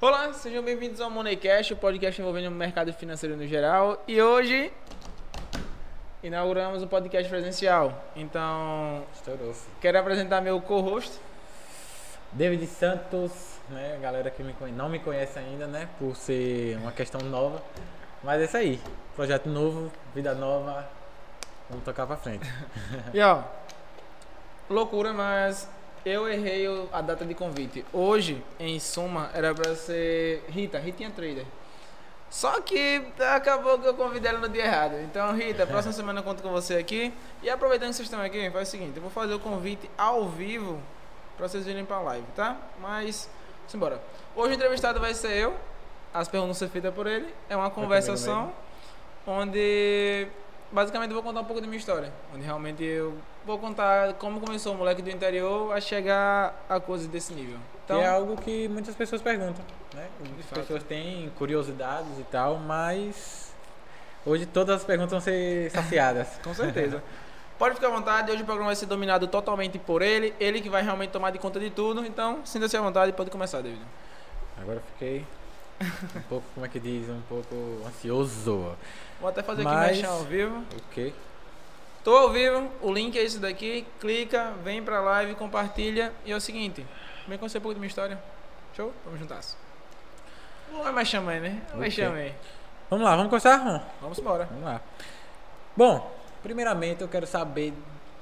Olá, sejam bem-vindos ao Moneycast, o podcast envolvendo o mercado financeiro no geral. E hoje inauguramos o podcast presencial. Então, Estourou. quero apresentar meu co-host. David Santos, né? Galera que me conhe- não me conhece ainda, né? Por ser uma questão nova. Mas é isso aí. Projeto novo, vida nova. Vamos tocar pra frente. E ó, loucura, mas eu errei a data de convite. Hoje, em suma, era pra ser Rita, Ritinha Trader. Só que acabou que eu convidei ela no dia errado. Então, Rita, próxima semana eu conto com você aqui. E aproveitando que vocês estão aqui, faz o seguinte: eu vou fazer o convite ao vivo pra vocês virem pra live, tá? Mas, simbora. Hoje o entrevistado vai ser eu. As perguntas vão ser feitas por ele. É uma comigo conversação onde basicamente eu vou contar um pouco da minha história. Onde realmente eu vou contar como começou o moleque do interior a chegar a coisas desse nível. Então, Então, é algo que muitas pessoas perguntam, né? Muitas fato. pessoas têm curiosidades e tal, mas hoje todas as perguntas vão ser saciadas. com certeza. Pode ficar à vontade, hoje o programa vai ser dominado totalmente por ele, ele que vai realmente tomar de conta de tudo. Então, sinta-se à vontade, pode começar, David. Agora fiquei um pouco, como é que diz, um pouco ansioso. Vou até fazer Mas- aqui mexer ao vivo. Ok. Tô ao vivo, o link é esse daqui, clica, vem pra live, compartilha. E é o seguinte, vem conhecer um pouco da minha história. Show? Vamos juntar. Vai mais chama aí, né? Vai Ok. chama aí. Vamos lá, vamos começar, Ron? Vamos embora. Vamos lá. Bom, primeiramente eu quero saber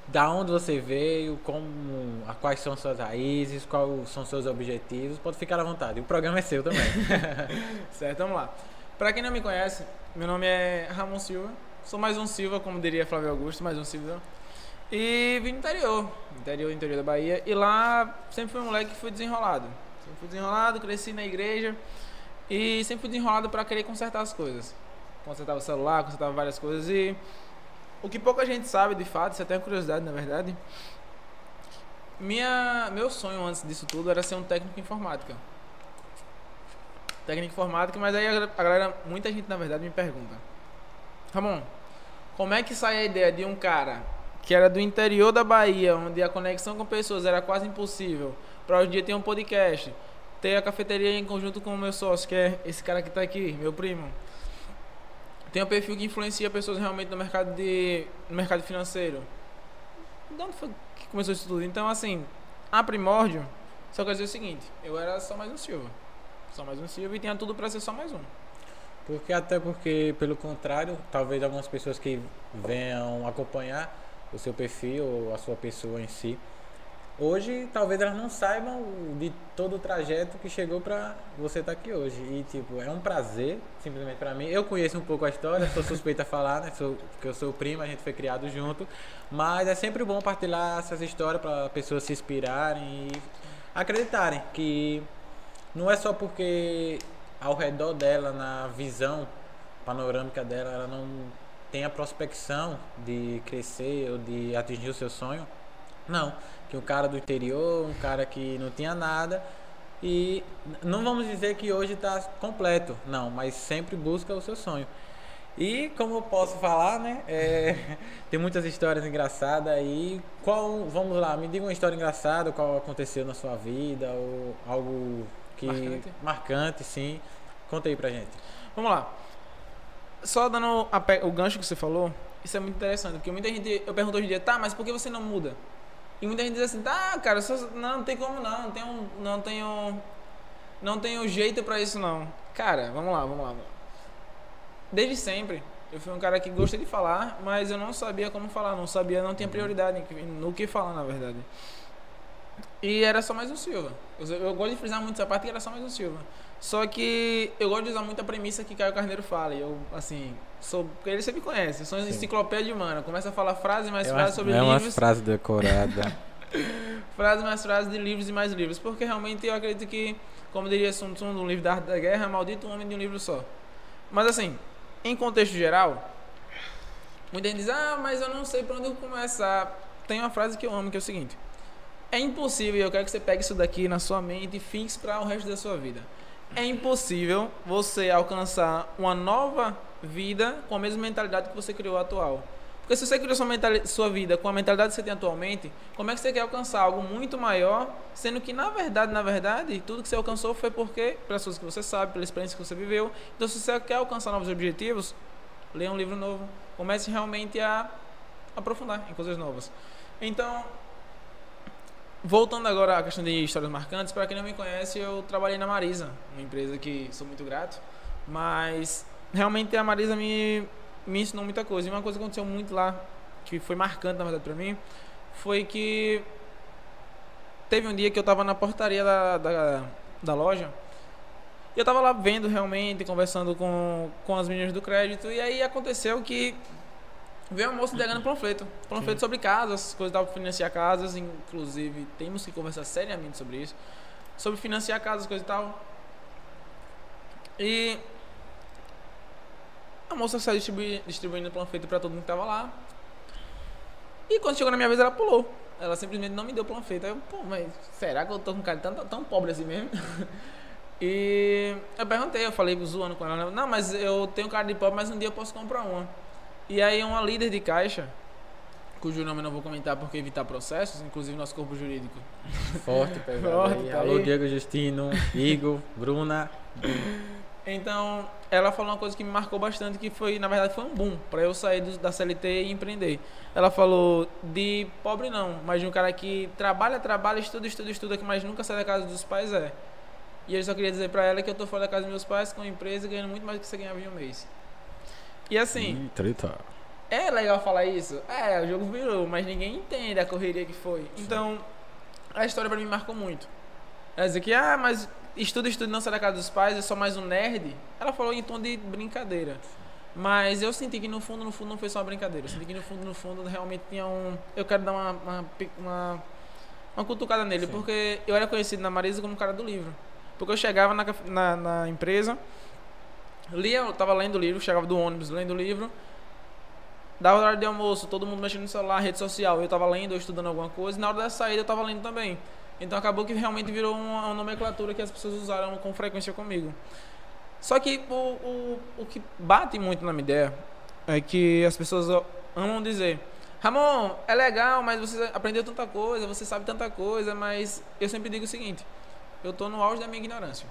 da onde você veio, como, a- quais são suas raízes, quais são seus objetivos. Pode ficar à vontade. O programa é seu também. Certo, vamos lá. Pra quem não me conhece, meu nome é Ramon Silva. Sou mais um Silva, como diria Flávio Augusto, mais um Silva. E vim do interior, interior, interior da Bahia. E lá sempre fui um moleque que fui desenrolado. Sempre fui desenrolado, cresci na igreja. E sempre fui desenrolado pra querer consertar as coisas. Consertava o celular, consertava várias coisas. E o que pouca gente sabe, de fato, isso é até uma curiosidade, na verdade. Minha, meu sonho antes disso tudo era ser um técnico em informática técnica informática, mas aí a galera, muita gente na verdade me pergunta: Ramon, como é que sai a ideia de um cara que era do interior da Bahia, onde a conexão com pessoas era quase impossível, para hoje em dia ter um podcast, ter a cafeteria em conjunto com o meu sócio, que é esse cara que tá aqui, meu primo. Tem um perfil que influencia pessoas realmente no mercado de no mercado financeiro. De onde foi que começou isso tudo? Então, assim, a primórdio, só quer dizer o seguinte, eu era só mais um Silva. Só mais um Silva e tinha tudo pra ser só mais um. Porque até porque, pelo contrário, talvez algumas pessoas que venham acompanhar o seu perfil ou a sua pessoa em si, hoje talvez elas não saibam de todo o trajeto que chegou pra você estar aqui hoje. E tipo, é um prazer, simplesmente pra mim. Eu conheço um pouco a história, sou suspeita a falar, né? Sou, porque eu sou primo, a gente foi criado junto. Mas é sempre bom partilhar essas histórias para pessoas se inspirarem e acreditarem que não é só porque ao redor dela, na visão panorâmica dela, ela não tem a prospecção de crescer ou de atingir o seu sonho. Não, que um cara do interior, um cara que não tinha nada e não vamos dizer que hoje está completo, não, mas sempre busca o seu sonho. E como eu posso falar, né? é, tem muitas histórias engraçadas aí. Qual, vamos lá, me diga uma história engraçada, qual aconteceu na sua vida ou algo que Marcante. marcante, sim. Conta aí pra gente. Vamos lá. Só dando pe- o gancho que você falou, isso é muito interessante, porque muita gente, eu pergunto hoje em dia, tá, mas por que você não muda? E muita gente diz assim, tá, cara, só- não, não tem como não, não tenho, não tenho, não tenho jeito pra isso não. Cara, vamos lá, vamos lá, vamos lá. Desde sempre, eu fui um cara que gostei de falar, mas eu não sabia como falar, não sabia, não tinha prioridade em que- no que falar, na verdade. E era só mais um Silva. Eu, gosto de frisar muito essa parte que era só mais um Silva. Só que eu gosto de usar muito a premissa que Caio Carneiro fala. E eu, assim, sou. Porque ele sempre conhece. Eu sou uma Sim. enciclopédia humana. Começa a falar frase mais é frase sobre é umas livros. frases decoradas. Frase mais frase de livros e mais livros. Porque realmente eu acredito que, como diria Sun Tzu no livro da Arte da Guerra, maldito homem de um livro só. Mas assim, em contexto geral, muita gente diz, ah, mas eu não sei por onde eu começar. Tem uma frase que eu amo que é o seguinte. É impossível, eu quero que você pegue isso daqui na sua mente e fixe para o resto da sua vida. É impossível você alcançar uma nova vida com a mesma mentalidade que você criou atual. Porque se você criou sua, sua vida com a mentalidade que você tem atualmente, como é que você quer alcançar algo muito maior, sendo que na verdade, na verdade, tudo que você alcançou foi porque, pelas coisas que você sabe, pela experiência que você viveu. Então, se você quer alcançar novos objetivos, leia um livro novo. Comece realmente a aprofundar em coisas novas. Então, voltando agora à questão de histórias marcantes, para quem não me conhece, eu trabalhei na Marisa, uma empresa que sou muito grato, mas realmente a Marisa me me ensinou muita coisa. E uma coisa que aconteceu muito lá, que foi marcante na verdade pra mim, foi que teve um dia que eu tava na portaria da, da, da loja. Eu tava lá vendo realmente, conversando com, com as meninas do crédito. E aí aconteceu que veio uma moça entregando panfleto. Panfleto Sim. sobre casas, coisas para financiar casas. Inclusive, temos que conversar seriamente sobre isso. Sobre financiar casas, coisa e tal. E a moça saiu distribuindo, distribuindo panfleto para todo mundo que tava lá. E quando chegou na minha vez, ela pulou. Ela simplesmente não me deu panfleto. Aí eu, pô, mas será que eu tô com um cara tão, tão pobre assim mesmo? e eu perguntei, eu falei zoando com ela. Não, mas eu tenho cara de pobre, mas um dia eu posso comprar uma. E aí uma líder de caixa, cujo nome eu não vou comentar porque evitar processos, inclusive nosso corpo jurídico. Forte, pegado Forte, aí. Tá Alô, Diego Justino, Igor, Bruna. Então, ela falou uma coisa que me marcou bastante, que foi, na verdade, foi um boom para eu sair do, da CLT e empreender. Ela falou de pobre não, mas de um cara que trabalha, trabalha, estuda, estuda, estuda, mas nunca sai da casa dos pais é. E eu só queria dizer para ela que eu tô fora da casa dos meus pais com uma empresa ganhando muito mais do que você ganhava em um mês. E assim. Treta. É legal falar isso? É, o jogo virou, mas ninguém entende a correria que foi. Sim. Então, a história para mim marcou muito. Ela dizer que, ah, mas estuda, estuda, não sai da casa dos pais, é só mais um nerd. Ela falou em tom de brincadeira. Mas eu senti que no fundo, no fundo, não foi só uma brincadeira. Eu senti que no fundo, no fundo, realmente tinha um. Eu quero dar uma, uma, uma, uma cutucada nele, Sim. porque eu era conhecido na Marisa como cara do livro. Porque eu chegava na, na, na empresa, lia, eu tava lendo o livro, chegava do ônibus lendo o livro, dava hora de almoço, todo mundo mexendo no celular, rede social, eu tava lendo ou estudando alguma coisa, e na hora da saída eu tava lendo também. Então acabou que realmente virou uma, uma nomenclatura que as pessoas usaram com frequência comigo. Só que o, o, o que bate muito na minha ideia é que as pessoas amam dizer Ramon, é legal, mas você aprendeu tanta coisa, você sabe tanta coisa, mas eu sempre digo o seguinte: eu tô no auge da minha ignorância.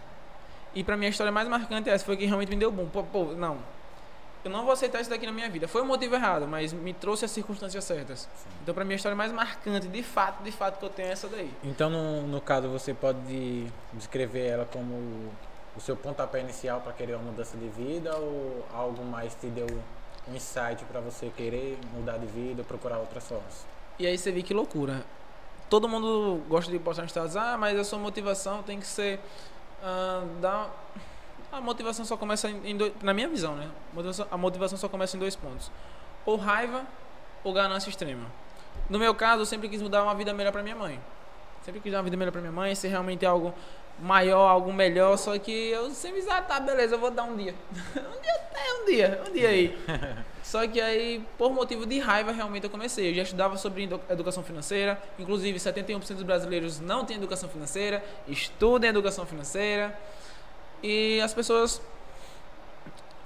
E para mim a história mais marcante é essa, foi que realmente me deu bom. Pô, pô, não, eu não vou aceitar isso daqui na minha vida. Foi o motivo errado, mas me trouxe as circunstâncias certas. Sim. Então, para mim, a história mais marcante, de fato, de fato, que eu tenho é essa daí. Então, no, no caso, você pode descrever ela como o seu pontapé inicial para querer uma mudança de vida ou algo mais te deu um insight para você querer mudar de vida, procurar outras formas? E aí você vê que loucura. Todo mundo gosta de postar no status, ah, mas a sua motivação tem que ser uh, dar a motivação só começa em, dois, na minha visão, né? A motivação, a motivação só começa em dois pontos: ou raiva ou ganância extrema. No meu caso, eu sempre quis mudar uma vida melhor para minha mãe. Sempre quis dar uma vida melhor para minha mãe, ser realmente algo maior, algo melhor, só que eu sempre disse, ah, tá, beleza, eu vou dar um dia. um dia até um dia, um dia aí. só que aí, por motivo de raiva, realmente eu comecei. Eu já estudava sobre educação financeira, inclusive 71% dos brasileiros não têm educação financeira, estudem educação financeira. E as pessoas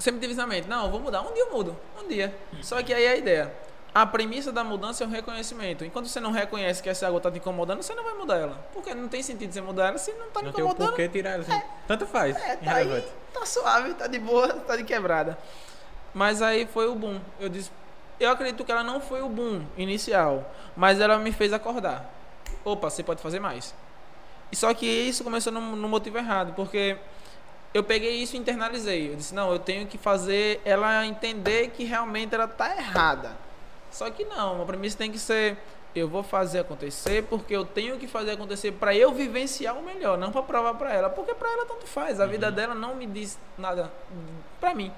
sempre isso na mente, não, vou mudar, um dia eu mudo, um dia. Só que aí é a ideia. A premissa da mudança é o reconhecimento. Enquanto você não reconhece que essa água está te incomodando, você não vai mudar ela. Porque não tem sentido você mudar ela se não está incomodando. Não tem por que tirar ela. Assim. É, Tanto faz. É, tá aí, tá suave, tá de boa, tá de quebrada. Mas aí foi o boom. Eu disse, eu acredito que ela não foi o boom inicial, mas ela me fez acordar. Opa, você pode fazer mais. E só que isso começou no, no motivo errado, porque eu peguei isso e internalizei. Eu disse, não, eu tenho que fazer ela entender que realmente ela está errada. Só que não, a premissa tem que ser, eu vou fazer acontecer porque eu tenho que fazer acontecer para eu vivenciar o melhor, não para provar para ela, porque para ela tanto faz. A uhum. vida dela não me diz nada para mim.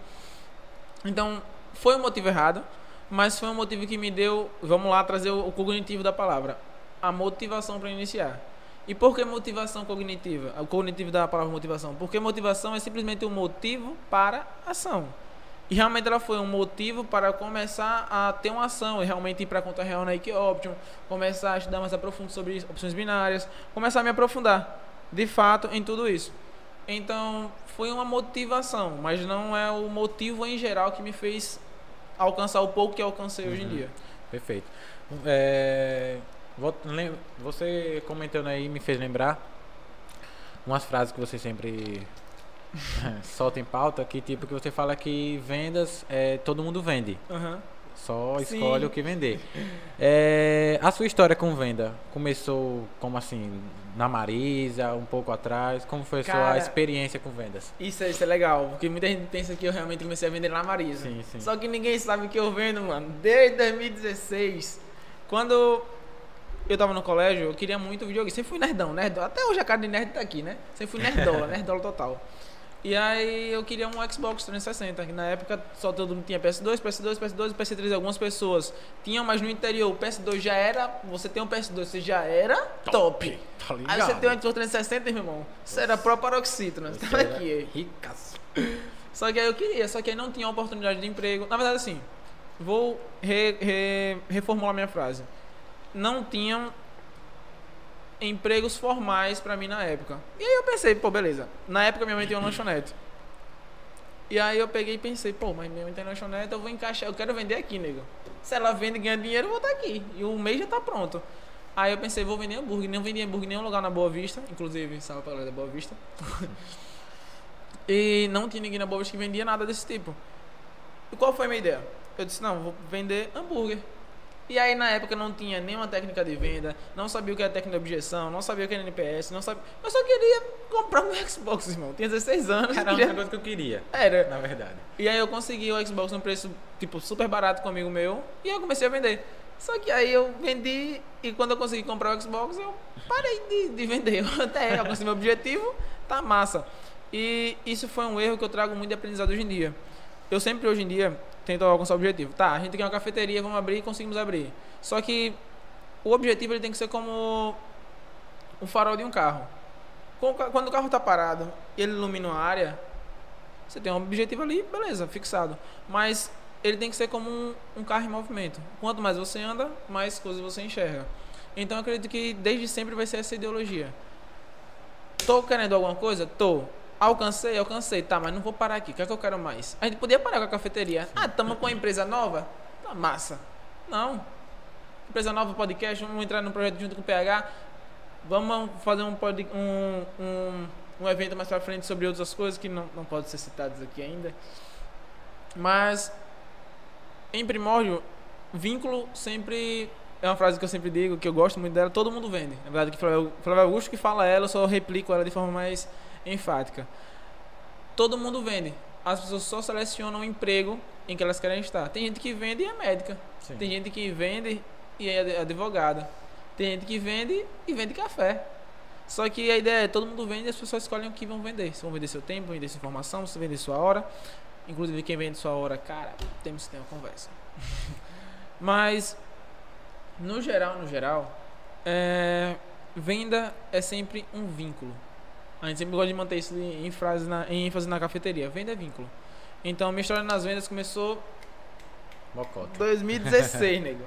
Então, foi um motivo errado, mas foi um motivo que me deu, vamos lá trazer o cognitivo da palavra, a motivação para iniciar. E por que motivação cognitiva? O cognitivo da palavra motivação. Porque motivação é simplesmente um motivo para ação. E realmente ela foi um motivo para começar a ter uma ação e realmente ir para a conta real na Equioption, começar a estudar mais a profundo sobre opções binárias, começar a me aprofundar, de fato, em tudo isso. Então, foi uma motivação, mas não é o motivo em geral que me fez alcançar o pouco que alcancei hoje em Uhum. dia. Perfeito. É, você comentando aí me fez lembrar umas frases que você sempre solta em pauta, que tipo que você fala que vendas, é, todo mundo vende. Aham. Só Sim. escolhe o que vender. É, a sua história com venda começou como assim, na Marisa, um pouco atrás? Como foi a sua Cara, experiência com vendas? Isso, é- isso é legal, porque muita gente pensa que eu realmente comecei a vender na Marisa. Sim, sim. Só que ninguém sabe que eu vendo, mano, desde 2016. Quando eu tava no colégio, eu queria muito videogame. Sempre fui nerdão, nerdola. Até hoje a cara de nerd tá aqui, né? Sempre fui nerdola, nerdola total. E aí eu queria um Xbox 360, que na época só todo mundo tinha PS2, PS2, PS2 e PS3. Algumas pessoas tinham, mas no interior o PS2 já era. Você tem um PS2, você já era top. Tá Aí você tem um Xbox 360, meu irmão. Você era pró paroxítona. Você tava aqui, aí. Ricaço. Só que aí eu queria, só que aí não tinha oportunidade de emprego. Na verdade, assim, vou re- re- reformular minha frase. Não tinham empregos formais pra mim na época. E aí eu pensei, pô, beleza. Na época minha mãe tinha uma lanchonete. E aí eu peguei e pensei, pô, mas minha mãe tem lanchonete, eu vou encaixar, eu quero vender aqui, nego. Se ela vende e ganha dinheiro, eu vou estar aqui. E o mês já tá pronto. Aí eu pensei, vou vender hambúrguer. Não vendi hambúrguer em nenhum lugar na Boa Vista. Inclusive, salve pra galera da Boa Vista. E não tinha ninguém na Boa Vista que vendia nada desse tipo. E qual foi a minha ideia? Eu disse, não, vou vender hambúrguer. E aí na época não tinha nenhuma técnica de venda, não sabia o que era técnica de objeção, não sabia o que era NPS, não sabia. Eu só queria comprar um Xbox, irmão. Tinha 16 anos. Era a queria- única coisa que eu queria, Era. na verdade. E aí eu consegui o Xbox num preço, tipo, super barato com um amigo meu. E eu comecei a vender. Só que aí eu vendi e quando eu consegui comprar o Xbox, eu parei de, de vender. Eu até alcancei meu objetivo, tá massa. E isso foi um erro que eu trago muito de aprendizado hoje em dia. Eu sempre, hoje em dia, tento alcançar o objetivo. Tá, a gente quer uma cafeteria, vamos abrir conseguimos abrir. Só que o objetivo ele tem que ser como o farol de um carro. Quando o carro tá parado e ele ilumina uma área, você tem um objetivo ali, beleza, fixado. Mas ele tem que ser como um, um carro em movimento. Quanto mais você anda, mais coisas você enxerga. Então eu acredito que desde sempre vai ser essa ideologia. Tô querendo alguma coisa? Tô. Alcancei, alcancei. Tá, mas não vou parar aqui. O que é que eu quero mais? A gente podia parar com a cafeteria. Ah, estamos com uma empresa nova? Tá massa. Não. Empresa nova, podcast, vamos entrar num projeto junto com o PH. Vamos fazer um, pod, um, um, um evento mais pra frente sobre outras coisas que não, não podem ser citadas aqui ainda. Mas, em primórdio, vínculo sempre é uma frase que eu sempre digo, que eu gosto muito dela, todo mundo vende. Na verdade, que Flávio Augusto que fala ela, eu só replico ela de forma mais enfática. Todo mundo vende. As pessoas só selecionam o emprego em que elas querem estar. Tem gente que vende e é médica. Sim. Tem gente que vende e é advogada. Tem gente que vende e vende café. Só que a ideia é todo mundo vende e as pessoas escolhem o que vão vender. Se vão vender seu tempo, vender sua informação, se vender sua hora. Inclusive quem vende sua hora, cara, temos que ter uma conversa. Mas no geral, no geral, é, venda é sempre um vínculo. A gente sempre gosta de manter isso em, frase na, em ênfase na cafeteria. Venda é vínculo. Então, minha história nas vendas começou Mocota. 2016, nego.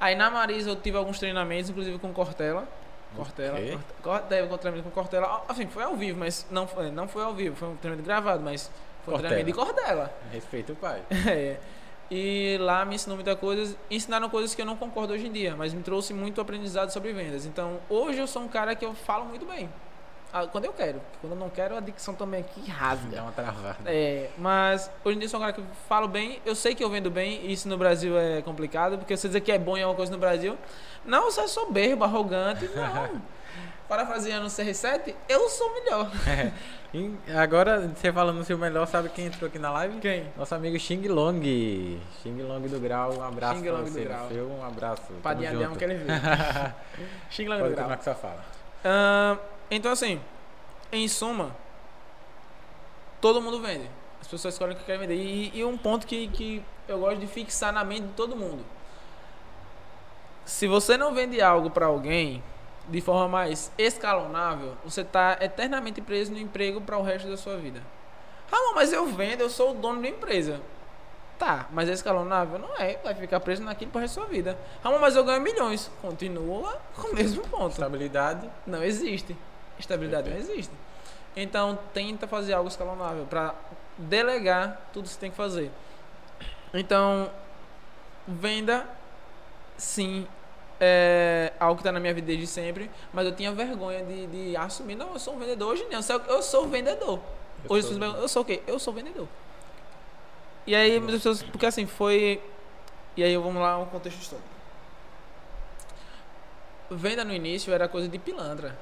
Aí na Marisa eu tive alguns treinamentos, inclusive com Cortella. Cortella. Ok. Corte- Corte- Teve um treinamento com Cortella. Assim, foi ao vivo, mas não foi, não foi ao vivo. Foi um treinamento gravado, mas foi um Cortella. treinamento de Cortella. Respeita o pai. É. E lá me ensinou muita coisa, ensinaram coisas que eu não concordo hoje em dia, mas me trouxe muito aprendizado sobre vendas. Então, hoje eu sou um cara que eu falo muito bem. Ah, Quando eu quero. Quando eu não quero, a dicção também aqui Dá rasga. uma travada. É, mas hoje em dia sou um cara que falo bem, eu sei que eu vendo bem, e isso no Brasil é complicado, porque você dizer que é bom em alguma coisa no Brasil, não, você é soberbo, arrogante, não. Parafraseando o CR7, eu sou melhor. E agora, você falando no seu melhor, sabe quem entrou aqui na live? Quem? Nosso amigo Xing Long. Xing Long do Grau, um abraço Xing Long do você. Grau. Seu, um abraço. Padinha que ele viu. Xing Lang do Pode Grau. continuar com sua fala. Ah, então, assim, em suma, todo mundo vende. As pessoas escolhem o que querem vender. E, e um ponto que, que eu gosto de fixar na mente de todo mundo: se você não vende algo para alguém de forma mais escalonável, você está eternamente preso no emprego para o resto da sua vida. Ah, mas eu vendo, eu sou o dono da empresa. Tá, mas é escalonável? Não é, vai ficar preso naquilo para resto da sua vida. Ah, mas eu ganho milhões. Continua com o mesmo ponto. Estabilidade. Não existe. Estabilidade não existe. Então tenta fazer algo escalonável para delegar tudo que você tem que fazer. Então, venda, sim, é algo que está na minha vida desde sempre, mas eu tinha vergonha de, de assumir. Não, eu sou um vendedor. Hoje não, eu sou, vendedor. Eu Hoje sou eu sou, eu sou o quê? Eu sou vendedor. E aí, muitas pessoas, porque assim, foi. E aí, vamos lá, um contexto histórico. Venda no início era coisa de pilantra.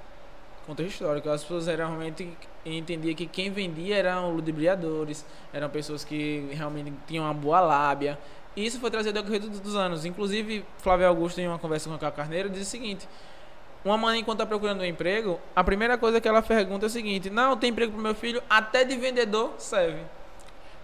Contexto histórico. As pessoas eram realmente entendiam que quem vendia eram ludibriadores, eram pessoas que realmente tinham uma boa lábia. E isso foi trazido ao decorrer dos- anos. Inclusive, Flávio Augusto, em uma conversa com o Caio Carneiro, diz o seguinte: uma mãe, enquanto está procurando um emprego, a primeira coisa que ela pergunta é o seguinte: Não, tem emprego para meu filho, até de vendedor serve.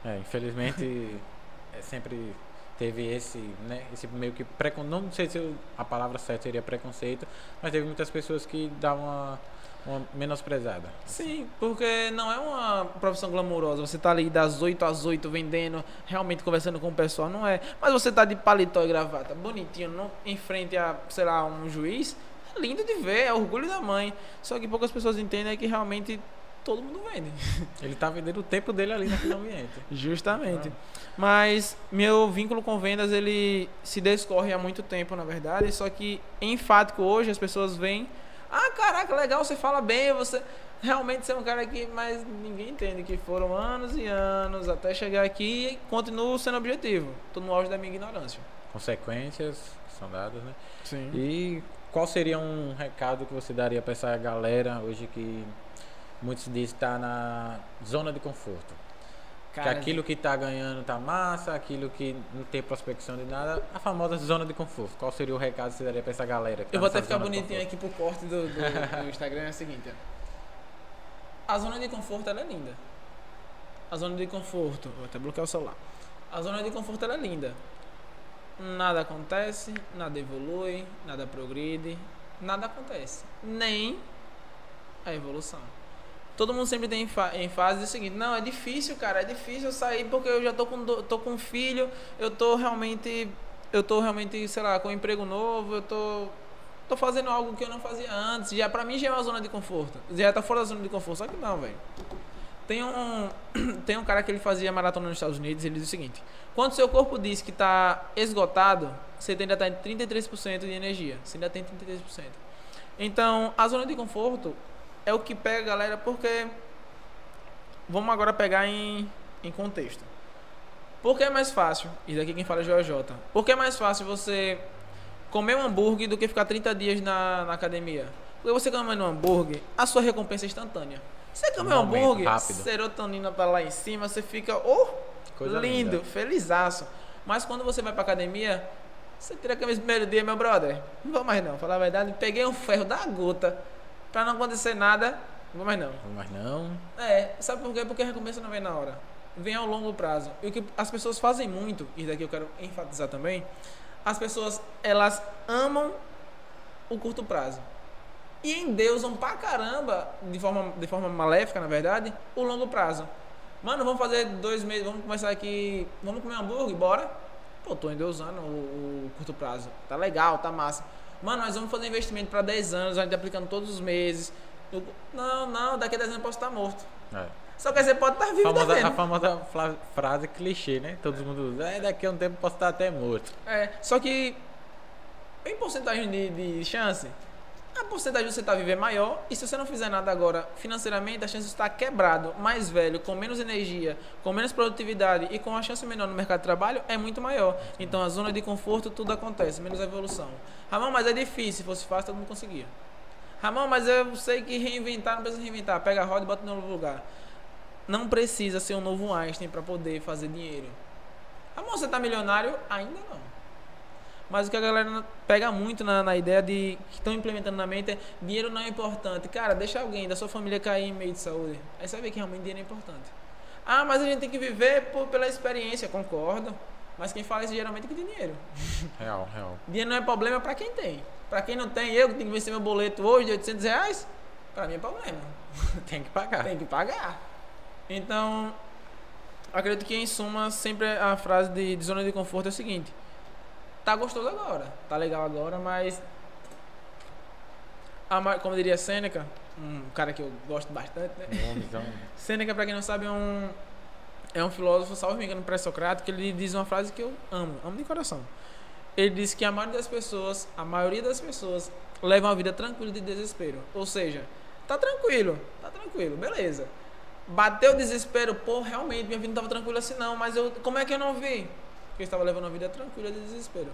É, infelizmente, é, sempre teve esse, né, esse meio que precon... não sei se a palavra certa seria preconceito, mas teve muitas pessoas que davam uma menosprezada. Sim, porque não é uma profissão glamourosa. Você tá ali das 8 às 8 vendendo, realmente conversando com o pessoal, não é. Mas você tá de paletó e gravata, bonitinho, não, em frente a, sei lá, um juiz, é lindo de ver, é orgulho da mãe. Só que poucas pessoas entendem é que realmente todo mundo vende. Ele tá vendendo o tempo dele ali naquele ambiente. Justamente. Mas meu vínculo com vendas ele se descorre há muito tempo, na verdade. Só que em Fático hoje as pessoas veem, ah, caraca, legal, você fala bem, você realmente você é um cara que, mas ninguém entende que foram anos e anos até chegar aqui e continuo sendo objetivo. Tô no auge da minha ignorância. Consequências que são dadas, né? Sim. E qual seria um recado que você daria para essa galera hoje que muitos dizem estar na zona de conforto? Que aquilo que tá ganhando tá massa, aquilo que não tem prospecção de nada, a famosa zona de conforto. Qual seria o recado que você daria pra essa galera? que tá Eu vou até ficar bonitinho aqui pro corte do, do, do Instagram é o seguinte. ó. A zona de conforto ela é linda. A zona de conforto. Vou até bloquear o celular. A zona de conforto ela é linda. Nada acontece, nada evolui, nada progride, nada acontece. Nem a evolução. Todo mundo sempre tem em, fa em fase o seguinte, não, é difícil, cara, é difícil sair porque eu já tô com, tô com um filho, eu tô realmente, eu tô realmente, sei lá, com um emprego novo, eu tô, tô fazendo algo que eu não fazia antes, já pra mim já é uma zona de conforto, já tá fora da zona de conforto, só que não, velho. Tem um, tem um cara que ele fazia maratona nos Estados Unidos, ele diz o seguinte, quando seu corpo diz que tá esgotado, você ainda tá em 33% de energia, você ainda tem 33%. Então, a zona de conforto é o que pega galera porque vamos agora pegar em, em contexto. Por que é mais fácil? E daqui quem fala é Joel J. Por que é mais fácil você comer um hambúrguer do que ficar 30 dias na, na academia? Porque você comendo um hambúrguer, a sua recompensa é instantânea. Você comer um Um hambúrguer, rápido. serotonina pra lá em cima, você fica, oh, Coisa lindo, linda. felizaço. Mas quando você vai pra academia, você tira a camisa no primeiro dia, meu brother. Não vou mais não, falar a verdade. Peguei um ferro da gota pra não acontecer nada. Não vou mais não. Mas não. É, sabe por quê? Porque a recompensa não vem na hora. Vem ao longo prazo. E o que as pessoas fazem muito, e daqui eu quero enfatizar também, as pessoas, elas amam o curto prazo. E endeusam pra caramba, de forma, de forma maléfica, na verdade, o longo prazo. Mano, vamos fazer dois meses, vamos começar aqui, vamos comer hambúrguer, bora? Pô, tô endeusando o, o curto prazo. Tá legal, tá massa. Mano, nós vamos fazer investimento pra 10 anos, a gente aplicando todos os meses. Eu- Não, não, daqui a 10 anos eu posso estar morto. É. Só que você pode estar vivo Famosa- também. a famosa frase clichê, né? Todo mundo usa. É, daqui a um tempo eu posso estar até morto. É, só que em porcentagem de, de chance, a porcentagem de você estar vivo é maior. E se você não fizer nada agora financeiramente, a chance de estar quebrado, mais velho, com menos energia, com menos produtividade e com a chance menor no mercado de trabalho é muito maior. Então a zona de conforto tudo acontece, menos a evolução. Ramon, mas é difícil, se fosse fácil todo mundo conseguia. Ramon, mas eu sei que reinventar não precisa reinventar. Pega a roda e bota no novo lugar. Não precisa ser um novo Einstein para poder fazer dinheiro. Ramon, você tá milionário? Ainda não. Mas o que a galera pega muito na, na ideia de que estão implementando na mente é dinheiro não é importante. Cara, deixa alguém da sua família cair em meio de saúde. Aí você vai ver que realmente dinheiro é importante. Ah, mas a gente tem que viver por, pela experiência, concordo. Mas quem fala isso geralmente é que tem dinheiro. Real, real. Dinheiro não é problema para quem tem. Para quem não tem, eu que tenho que vencer meu boleto hoje de 800 reais, para mim é problema. Tem que pagar. Tem que pagar. Então, acredito que em suma, sempre a frase de, de zona de conforto é o seguinte: tá gostoso agora, tá legal agora, mas. a como diria Sêneca, um cara que eu gosto bastante, né? Um homenzão. Sêneca, pra quem não sabe, é um, é um filósofo, salvo me engano, pré-socrático, que ele diz uma frase que eu amo, amo de coração. ele disse que a maioria das pessoas, a maioria das pessoas levam a vida tranquila de desespero. Ou seja, tá tranquilo, tá tranquilo, beleza. Bateu o desespero, pô, realmente minha vida não tava tranquila assim não, mas eu, como é que eu não vi? Porque estava levando uma vida tranquila de desespero.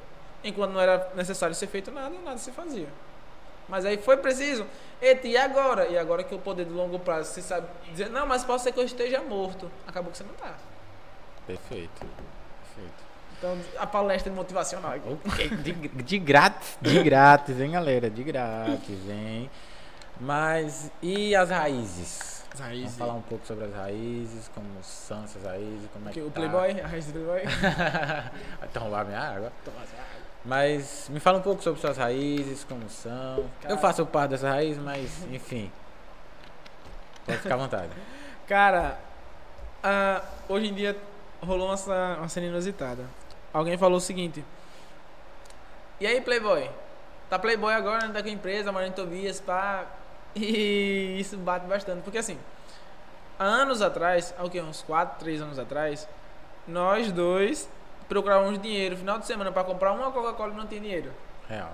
Enquanto não era necessário ser feito nada, nada se fazia. Mas aí foi preciso. Eita, e agora? E agora que o poder do longo prazo, você sabe dizer, não, mas pode ser que eu esteja morto. Acabou que você não tá. Perfeito. Perfeito. Então, a palestra motivacional. Ok, De, de grátis, de grátis, hein, galera? De grátis, hein? Mas e as raízes? As Vamos raízes. falar um pouco sobre as raízes, como são essas raízes, como é que Que o tá. Playboy, a raiz do Playboy. Vai tomar minha água. Toma água. Mas me fala um pouco sobre suas raízes, como são. Cara. Eu faço parte dessas raízes, mas enfim. Pode ficar à vontade. Cara, ah, hoje em dia rolou uma, uma cena inusitada. Alguém falou o seguinte: E aí, Playboy? Tá Playboy agora, né? Tá com a empresa, em Tobias, pá. E isso bate bastante. Porque assim, anos atrás, há o quê? Uns 4, 3 anos atrás, nós dois procurávamos dinheiro final de semana pra comprar uma Coca-Cola e não tinha dinheiro. Real.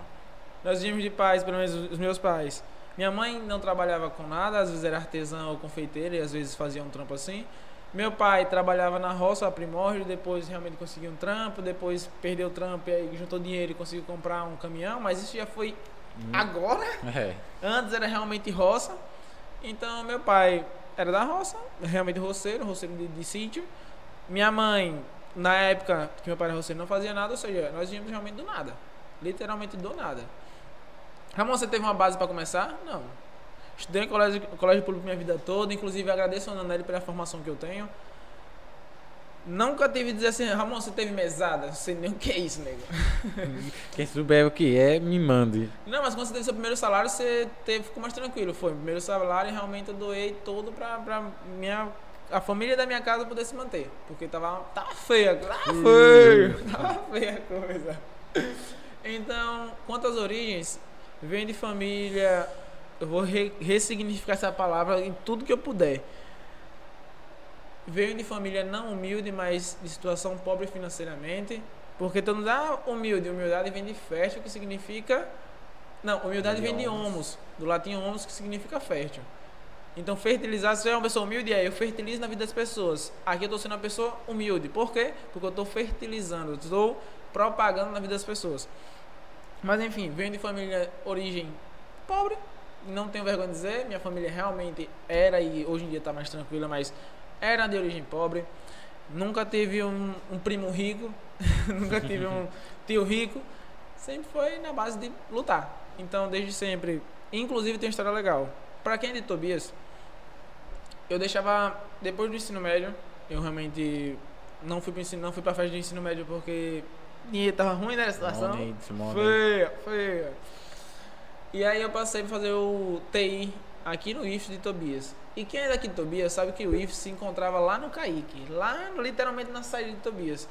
Nós vínhamos de pais, pelo menos os meus pais. Minha mãe não trabalhava com nada, às vezes era artesã ou confeiteira e às vezes fazia um trampo assim. Meu pai trabalhava na roça a primórdio, depois realmente conseguiu um trampo, depois perdeu o trampo e aí juntou dinheiro e conseguiu comprar um caminhão, mas isso já foi agora. É. Antes era realmente roça. Então meu pai era da roça, realmente roceiro, roceiro de, de sítio. Minha mãe, na época que meu pai era roceiro, não fazia nada, ou seja, nós vínhamos realmente do nada. Literalmente do nada. Ramon, você teve uma base para começar? Não. Estudei em colégio, colégio público minha vida toda, inclusive agradeço ao Nanelli pela formação que eu tenho. Nunca tive dizer assim, Ramon, você teve mesada? Não sei nem o que é isso, nego. Quem souber o que é, me mande. Não, mas quando você teve seu primeiro salário, você teve, ficou mais tranquilo. Foi, primeiro salário realmente eu doei todo pra, pra minha, a família da minha casa poder se manter. Porque tava, tava feia, tava feio, tava feia a coisa. Então, quanto às origens, vem de família, eu vou re- ressignificar essa palavra em tudo que eu puder. Veio de família não humilde, mas de situação pobre financeiramente. Porque todo mundo, ah, humilde, humildade vem de fértil, que significa. Não, humildade De vem de homus. do latim homus, que significa fértil. Então, fertilizar, se eu é uma pessoa humilde, é eu fertilizo na vida das pessoas. Aqui eu estou sendo uma pessoa humilde. Por quê? Porque eu estou fertilizando, estou propagando na vida das pessoas. Mas enfim, venho de família origem pobre, não tenho vergonha de dizer, minha família realmente era e hoje em dia está mais tranquila, mas era de origem pobre. Nunca tive um, um primo rico, nunca tive um tio rico, sempre foi na base de lutar. Então, desde sempre, inclusive tem uma história legal. Para quem é de Tobias, eu deixava depois do ensino médio, eu realmente não fui para ensino, não fui para festa de ensino médio porque dinheiro tava ruim né, a situação. Feia, feia. E aí eu passei pra fazer o TI aqui no IF de Tobias. E quem é daqui de Tobias sabe que o IF se encontrava lá no Caique, lá literalmente na saída de Tobias.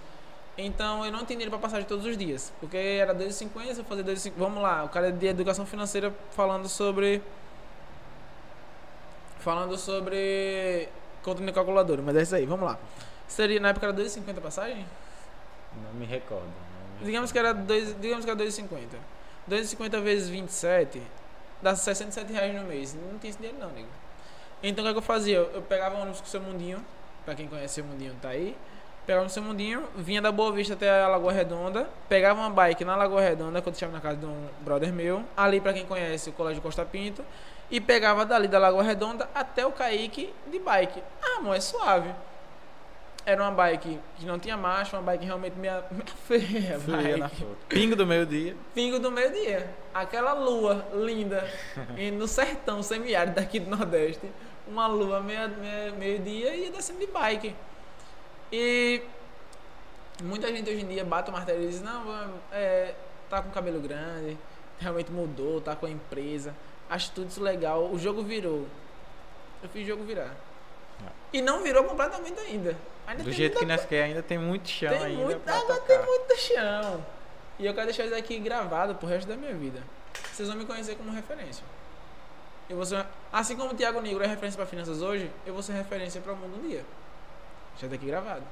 Então eu não tinha dinheiro pra passagem todos os dias, porque era 2,50, eu fazia 2,50. Vamos lá, o cara é de educação financeira falando sobre falando sobre conta de calculadora, mas é isso aí, vamos lá. Seria na época era 2,50 a passagem? Não me recordo. não me Digamos que recordo. era dois, digamos que era 2,50. 2,50 vezes 27 dá 67 reais no mês. Não tinha esse dinheiro não, nego. Então o que, é que eu fazia? Eu pegava o ônibus com o seu mundinho, pra quem conhece o mundinho tá aí. Pegava o seu mundinho, vinha da Boa Vista até a Lagoa Redonda, pegava uma bike na Lagoa Redonda, que eu deixava na casa de um brother meu, ali pra quem conhece o Colégio Costa Pinto, e pegava dali da Lagoa Redonda até o Caique de bike. Ah, amor, é suave. Era uma bike que não tinha marcha, uma bike realmente meia, meia feia. Feia na foto. Pingo do meio-dia. Pingo do meio-dia. Aquela lua linda no sertão semiárido daqui do Nordeste. Uma lua meio-dia e ia descendo de bike. E muita gente hoje em dia bate o martelo e diz: Não, é, tá com cabelo grande, realmente mudou, tá com a empresa. Acho tudo isso legal. O jogo virou. Eu fiz o jogo virar. E não virou completamente ainda. Ainda Do jeito que nós quer ainda tem muito chão tem ainda muito, tocar. tem muito chão. E eu quero deixar isso aqui gravado pro resto da minha vida. Vocês vão me conhecer como referência. Eu vou ser, assim como o Thiago Negro é referência para finanças hoje, eu vou ser referência para o mundo um dia. Já tá aqui gravado.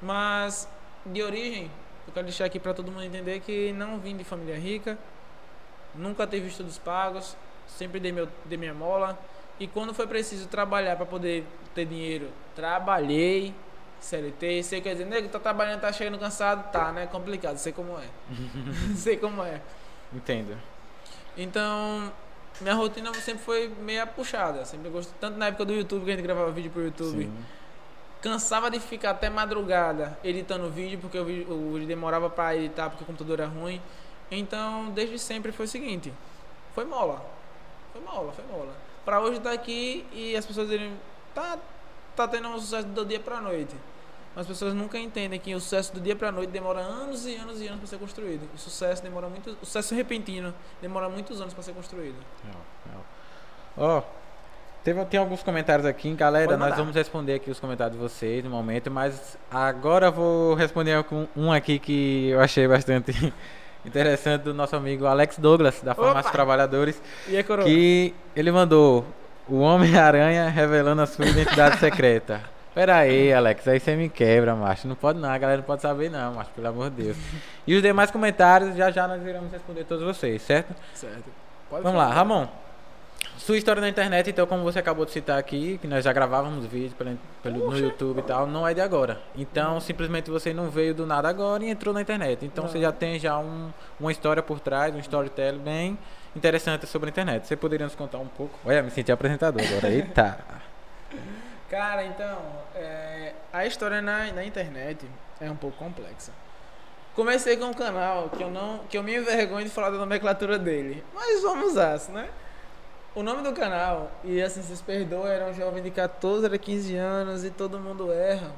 Mas de origem, eu quero deixar aqui para todo mundo entender que não vim de família rica, nunca teve estudos pagos, sempre dei, meu, dei minha mola. E quando foi preciso trabalhar para poder ter dinheiro, trabalhei, CLT, sei quer dizer, nego, tá trabalhando, tá chegando cansado, tá, né? Complicado, sei como é. sei como é. Entendo. Então, minha rotina sempre foi meio puxada. Sempre gostei, tanto na época do YouTube, que a gente gravava vídeo pro YouTube. Sim. Cansava de ficar até madrugada editando vídeo, porque o vídeo, o vídeo demorava para editar, porque o computador era ruim. Então, desde sempre foi o seguinte: foi mola. Foi mola, foi mola. Pra hoje estar tá aqui e as pessoas direm, tá, tá tendo um sucesso do dia pra noite. As pessoas nunca entendem que o sucesso do dia pra noite demora anos e anos e anos para ser construído. O sucesso demora muito, o sucesso repentino demora muitos anos para ser construído. Ó, oh, teve tem alguns comentários aqui, galera, nós vamos responder aqui os comentários de vocês no momento, mas agora eu vou responder com um aqui que eu achei bastante interessante do nosso amigo Alex Douglas da Farmácia Trabalhadores, e a que ele mandou o Homem-Aranha revelando a sua identidade secreta. Pera aí, Alex, aí você me quebra, macho. Não pode não, a galera não pode saber não, macho, pelo amor de Deus. E os demais comentários, já já nós iremos responder todos vocês, certo? Certo. Pode Vamos falar. lá, Ramon. Sua história na internet, então, como você acabou de citar aqui, que nós já gravávamos vídeos pelo, pelo, no YouTube e tal, não é de agora. Então, simplesmente você não veio do nada agora e entrou na internet. Então, não. você já tem já um, uma história por trás, um storytelling bem interessante sobre a internet. Você poderia nos contar um pouco? Olha, me senti apresentador agora. Eita! Cara, então, é, a história na, na internet é um pouco complexa. Comecei com um canal que eu não, que eu me envergonho de falar da nomenclatura dele, mas vamos usar, né? O nome do canal, e assim, vocês perdoam, era um jovem de 14 a 15 anos e todo mundo erra.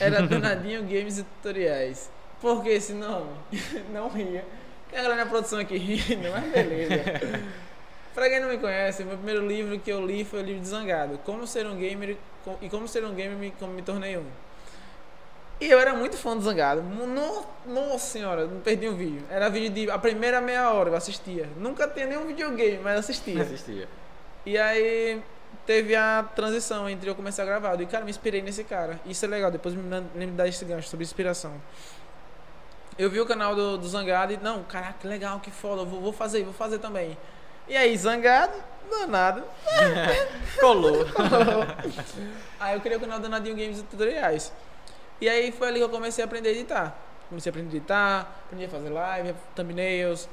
Era Donadinho Games e Tutoriais. Por que esse nome? Não ria. A galera na produção aqui rindo, mas beleza. pra quem não me conhece, meu primeiro livro que eu li foi o livro de Zangado. Como ser um gamer e como ser um gamer como me tornei um. E eu era muito fã do Zangado. No, nossa senhora, não perdi um vídeo. Era vídeo de. A primeira meia hora eu assistia. Nunca tinha nenhum videogame, mas assistia. Assistia. E aí teve a transição entre eu começar a gravar. E cara, me inspirei nesse cara. Isso é legal, depois me, me dá esse gancho sobre inspiração. Eu vi o canal do, do Zangado e, não, caraca, que legal, que foda, vou, vou fazer, vou fazer também. E aí, Zangado, danado. Colou. Colou. Aí eu criei o canal do Nadinho Games e Tutoriais. E aí foi ali que eu comecei a aprender a editar. Comecei a aprender a editar, aprendi a fazer live, thumbnails.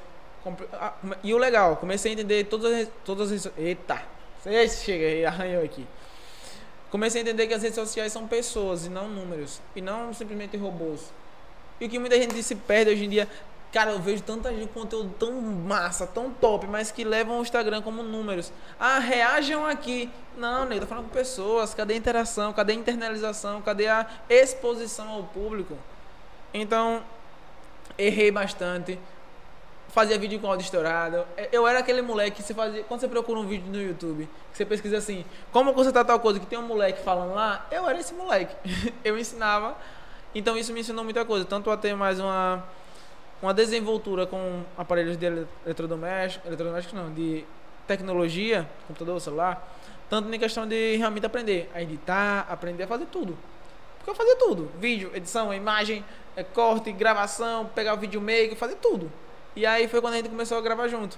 Ah, e o legal, comecei a entender todas as. Todas as eita! Você chega aí, arranhou aqui. Comecei a entender que as redes sociais são pessoas e não números. E não simplesmente robôs. E o que muita gente se perde hoje em dia. Cara, eu vejo tanta gente conteúdo tão massa, tão top, mas que levam o Instagram como números. Ah, reajam aqui. Não, né? Tô falando com pessoas. Cadê a interação? Cadê a internalização? Cadê a exposição ao público? Então, errei bastante. Fazia vídeo com áudio estourado. Eu era aquele moleque que você fazia. Quando você procura um vídeo no YouTube, que você pesquisa assim, como consertar tal coisa, que tem um moleque falando lá, eu era esse moleque. eu ensinava. Então isso me ensinou muita coisa. Tanto a ter mais uma uma desenvoltura com aparelhos de eletrodomésticos, eletrodomésticos não, de tecnologia, computador, celular, tanto em questão de realmente aprender a editar, aprender a fazer tudo. Porque eu fazia tudo, vídeo, edição, imagem, é, corte, gravação, pegar o vídeo maker, fazer tudo. E aí foi quando a gente começou a gravar junto.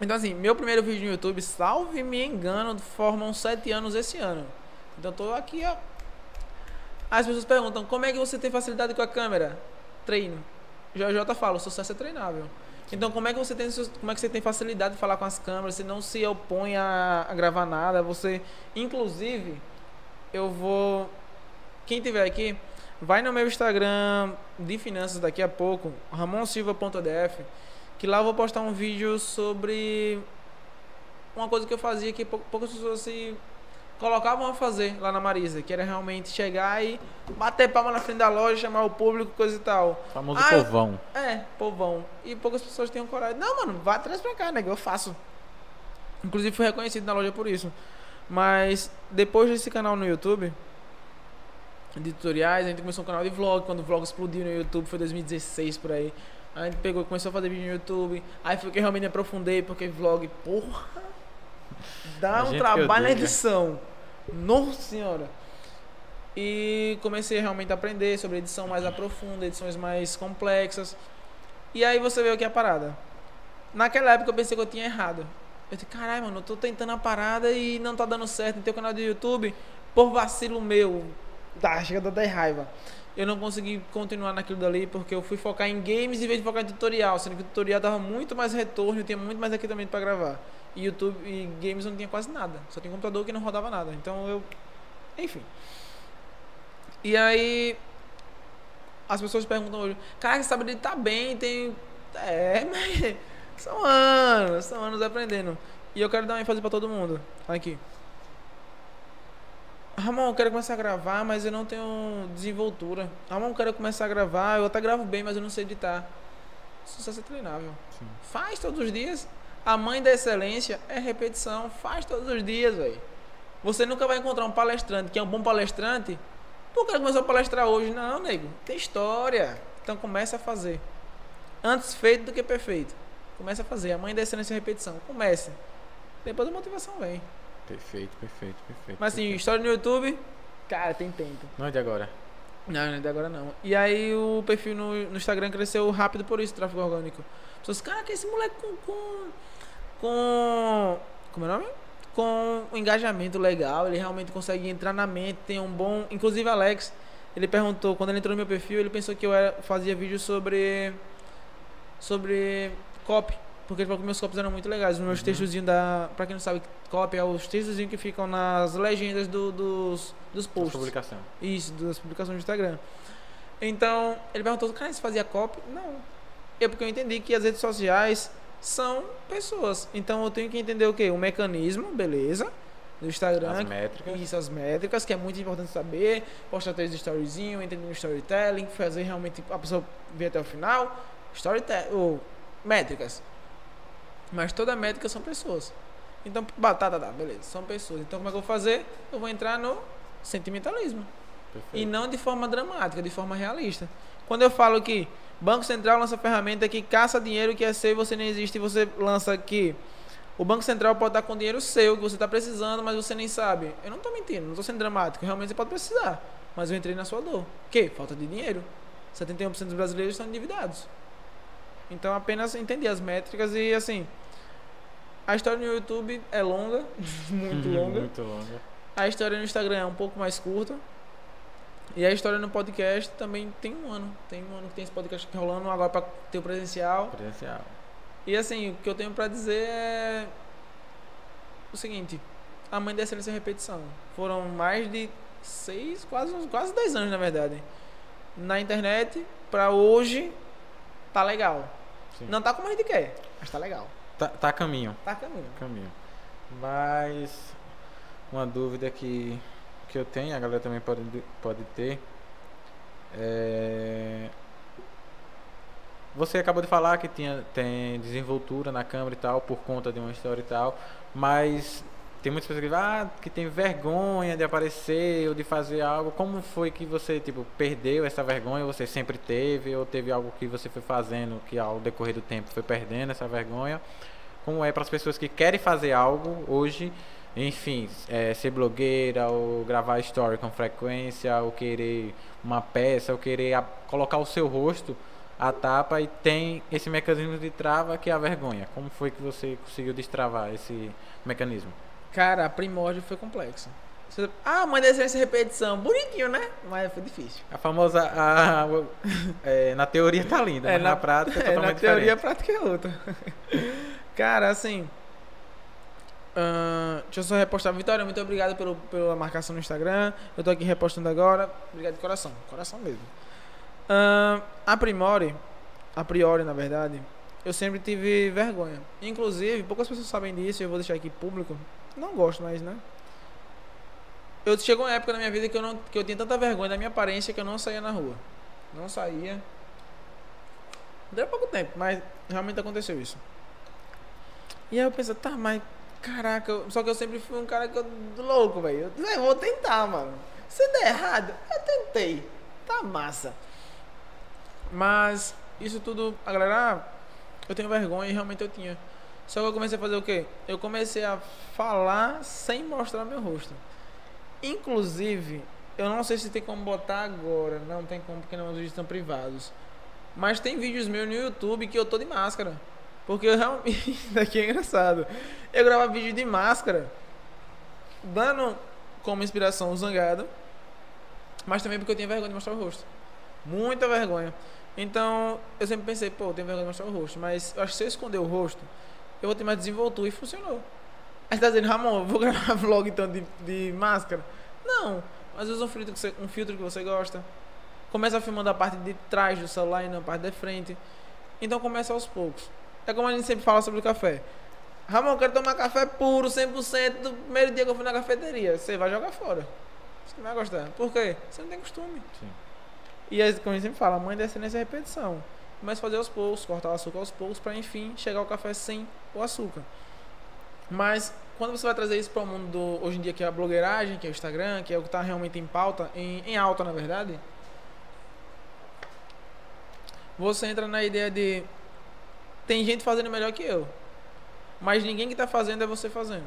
Então assim, meu primeiro vídeo no YouTube, salve me engano, formam sete anos esse ano. Então tô aqui, ó. As pessoas perguntam, como é que você tem facilidade com a câmera? Treino. JJ fala, o sucesso é treinável. Então, como é que você tem, como é que você tem facilidade de falar com as câmeras? Você não se opõe a, a gravar nada. Você, inclusive, eu vou. Quem tiver aqui, vai no meu Instagram de finanças daqui a pouco, ramonsilva.df, que lá eu vou postar um vídeo sobre uma coisa que eu fazia que poucas pessoas se colocavam a fazer lá na Marisa, que era realmente chegar e bater palma na frente da loja, chamar o público, coisa e tal. O famoso ah, povão. É, povão. E poucas pessoas tinham coragem. Não, mano, vai atrás pra cá, né? Eu faço. Inclusive fui reconhecido na loja por isso. Mas depois desse canal no YouTube, de tutoriais, a gente começou um canal de vlog, quando o vlog explodiu no YouTube, foi 2016 por aí. A gente pegou, começou a fazer vídeo no YouTube. Aí foi que eu realmente me aprofundei, porque vlog, porra, dá um trabalho na edição. Nossa senhora. E comecei realmente a aprender sobre edição mais aprofunda, edições mais complexas. E aí você vê o que é a parada. Naquela época eu pensei que eu tinha errado. Eu disse, caralho, mano, eu tô tentando a parada e não tá dando certo no teu canal do YouTube por vacilo meu. Tá, chega a dar raiva. Eu não consegui continuar naquilo dali porque eu fui focar em games em vez de focar em tutorial, sendo que o tutorial dava muito mais retorno, eu tinha muito mais equipamento para gravar. E YouTube e games não tinha quase nada. Só tinha computador que não rodava nada. Então eu. Enfim. E aí. As pessoas perguntam hoje, cara, essa habilidade tá bem, tem. É, mas. São anos, são anos aprendendo. E eu quero dar uma ênfase pra todo mundo. Aqui. Ramon, eu quero começar a gravar, mas eu não tenho desenvoltura. Ramon, eu quero começar a gravar, eu até gravo bem, mas eu não sei editar. Sucesso é treinável. Sim. Faz todos os dias. A mãe da excelência é repetição. Faz todos os dias, velho. Você nunca vai encontrar um palestrante que é um bom palestrante. Por que começou a palestrar hoje? Não, nego. Tem história. Então começa a fazer. Antes feito do que perfeito. Começa a fazer. A mãe da excelência é repetição. Comece. Depois a motivação vem. Perfeito, perfeito, perfeito. Mas assim, perfeito. história no YouTube, cara, tem tempo. Não é de agora. Não, não é de agora não. E aí o perfil no, no Instagram cresceu rápido por isso, tráfego orgânico. Pessoas, cara, que esse moleque com, com. Com. Como é o nome? Com um engajamento legal, ele realmente consegue entrar na mente, tem um bom. Inclusive Alex, ele perguntou, quando ele entrou no meu perfil, ele pensou que eu era, fazia vídeo sobre. sobre copy. Porque ele falou que meus copies eram muito legais. Os meus uhum. textozinhos da. Pra quem não sabe, copy é os textozinhos que ficam nas legendas do, dos, dos posts. publicação. Isso, das publicações do Instagram. Então, ele perguntou, cara, você fazia copy? Não. É porque eu entendi que as redes sociais são pessoas. Então eu tenho que entender o quê? O mecanismo, beleza. Do Instagram. As métricas. Isso, as métricas, que é muito importante saber. Postar três storyzinho, entender o storytelling, fazer realmente a pessoa ver até o final. Storytelling, ou métricas. Mas toda métrica são pessoas. Então, batata, tá, tá, tá, beleza, são pessoas. Então, como é que eu vou fazer? Eu vou entrar no sentimentalismo. Perfeito. E não de forma dramática, de forma realista. Quando eu falo que Banco Central lança ferramenta que caça dinheiro que é seu e você nem existe, e você lança que o Banco Central pode dar com dinheiro seu que você está precisando, mas você nem sabe. Eu não estou mentindo, não estou sendo dramático. Realmente você pode precisar. Mas eu entrei na sua dor. Que? Falta de dinheiro. 71% dos brasileiros estão endividados. Então apenas entender as métricas e assim. A história no YouTube é longa, muito longa. muito longa. A história no Instagram é um pouco mais curta. E a história no podcast também tem um ano. Tem um ano que tem esse podcast rolando agora para ter o presencial. Presencial. E assim, o que eu tenho para dizer é o seguinte: a mãe da excelência é repetição. Foram mais de seis, quase, quase dez anos na verdade. Na internet, para hoje, tá legal. Sim. Não tá como a gente quer, mas tá legal. Tá, tá a caminho. Tá a caminho. caminho. Mas uma dúvida que, que eu tenho, a galera também pode, pode ter. É... Você acabou de falar que tinha, tem desenvoltura na câmera e tal, por conta de uma história e tal, mas tem muitas pessoas que, ah, que tem vergonha de aparecer ou de fazer algo. Como foi que você tipo perdeu essa vergonha? Você sempre teve ou teve algo que você foi fazendo que ao decorrer do tempo foi perdendo essa vergonha? Como é para as pessoas que querem fazer algo hoje, enfim, é, ser blogueira ou gravar story com frequência, ou querer uma peça, ou querer a, colocar o seu rosto a tapa e tem esse mecanismo de trava que é a vergonha. Como foi que você conseguiu destravar esse mecanismo? Cara, a primórdio foi complexo. Ah, mãe da excelência repetição. Bonitinho, né? Mas foi difícil. A famosa. A, a, é, na teoria tá linda, é, mas na, na prática é totalmente é, Na teoria, a prática é outra. Cara, assim. Uh, deixa eu só repostar. Vitória, muito obrigado pelo, pela marcação no Instagram. Eu tô aqui repostando agora. Obrigado de coração. Coração mesmo. Uh, a priori, a priori, na verdade, eu sempre tive vergonha. Inclusive, poucas pessoas sabem disso, eu vou deixar aqui público. Não gosto, mas, né? Eu chegou uma época na minha vida que eu, não, que eu tinha tanta vergonha da minha aparência que eu não saía na rua. Não saía. Deu pouco tempo, mas realmente aconteceu isso. E aí eu pensei, tá, mas caraca, só que eu sempre fui um cara que eu, louco, velho. Eu vou tentar, mano. Se der errado, eu tentei. Tá massa. Mas isso tudo, a galera, ah, eu tenho vergonha e realmente eu tinha. Só que eu comecei a fazer o quê? Eu comecei a falar sem mostrar meu rosto. Inclusive, Eu não sei se tem como botar agora. Não tem como, porque não, os vídeos estão privados. Mas tem vídeos meus no YouTube que eu tô de máscara. Porque eu realmente. Daqui é engraçado. Eu gravo vídeo de máscara. Dando como inspiração o zangado. Mas também porque eu tinha vergonha de mostrar o rosto. Muita vergonha. Então, eu sempre pensei, pô, eu tenho vergonha de mostrar o rosto. Mas eu acho que se eu esconder o rosto, eu vou ter mais desenvoltura e funcionou. Aí você tá dizendo, Ramon, vou gravar vlog então de, de máscara? Não. Mas usa um filtro, que você, um filtro que você gosta. Começa filmando a parte de trás do celular e não a parte de frente. Então começa aos poucos. É como a gente sempre fala sobre o café. Ramon, eu quero tomar café puro, 100% do primeiro dia que eu fui na cafeteria. Você vai jogar fora. Você não vai gostar. Por quê? Você não tem costume. Sim. E aí, como a gente sempre fala, a mãe da excelência é repetição. Começa a fazer aos poucos, cortar o açúcar aos poucos, para enfim chegar ao café sem o açúcar. Mas quando você vai trazer isso para o mundo do, hoje em dia que é a blogueiragem, que é o Instagram, que é o que está realmente em pauta, em, em alta na verdade, você entra na ideia de tem gente fazendo melhor que eu, mas ninguém que está fazendo é você fazendo.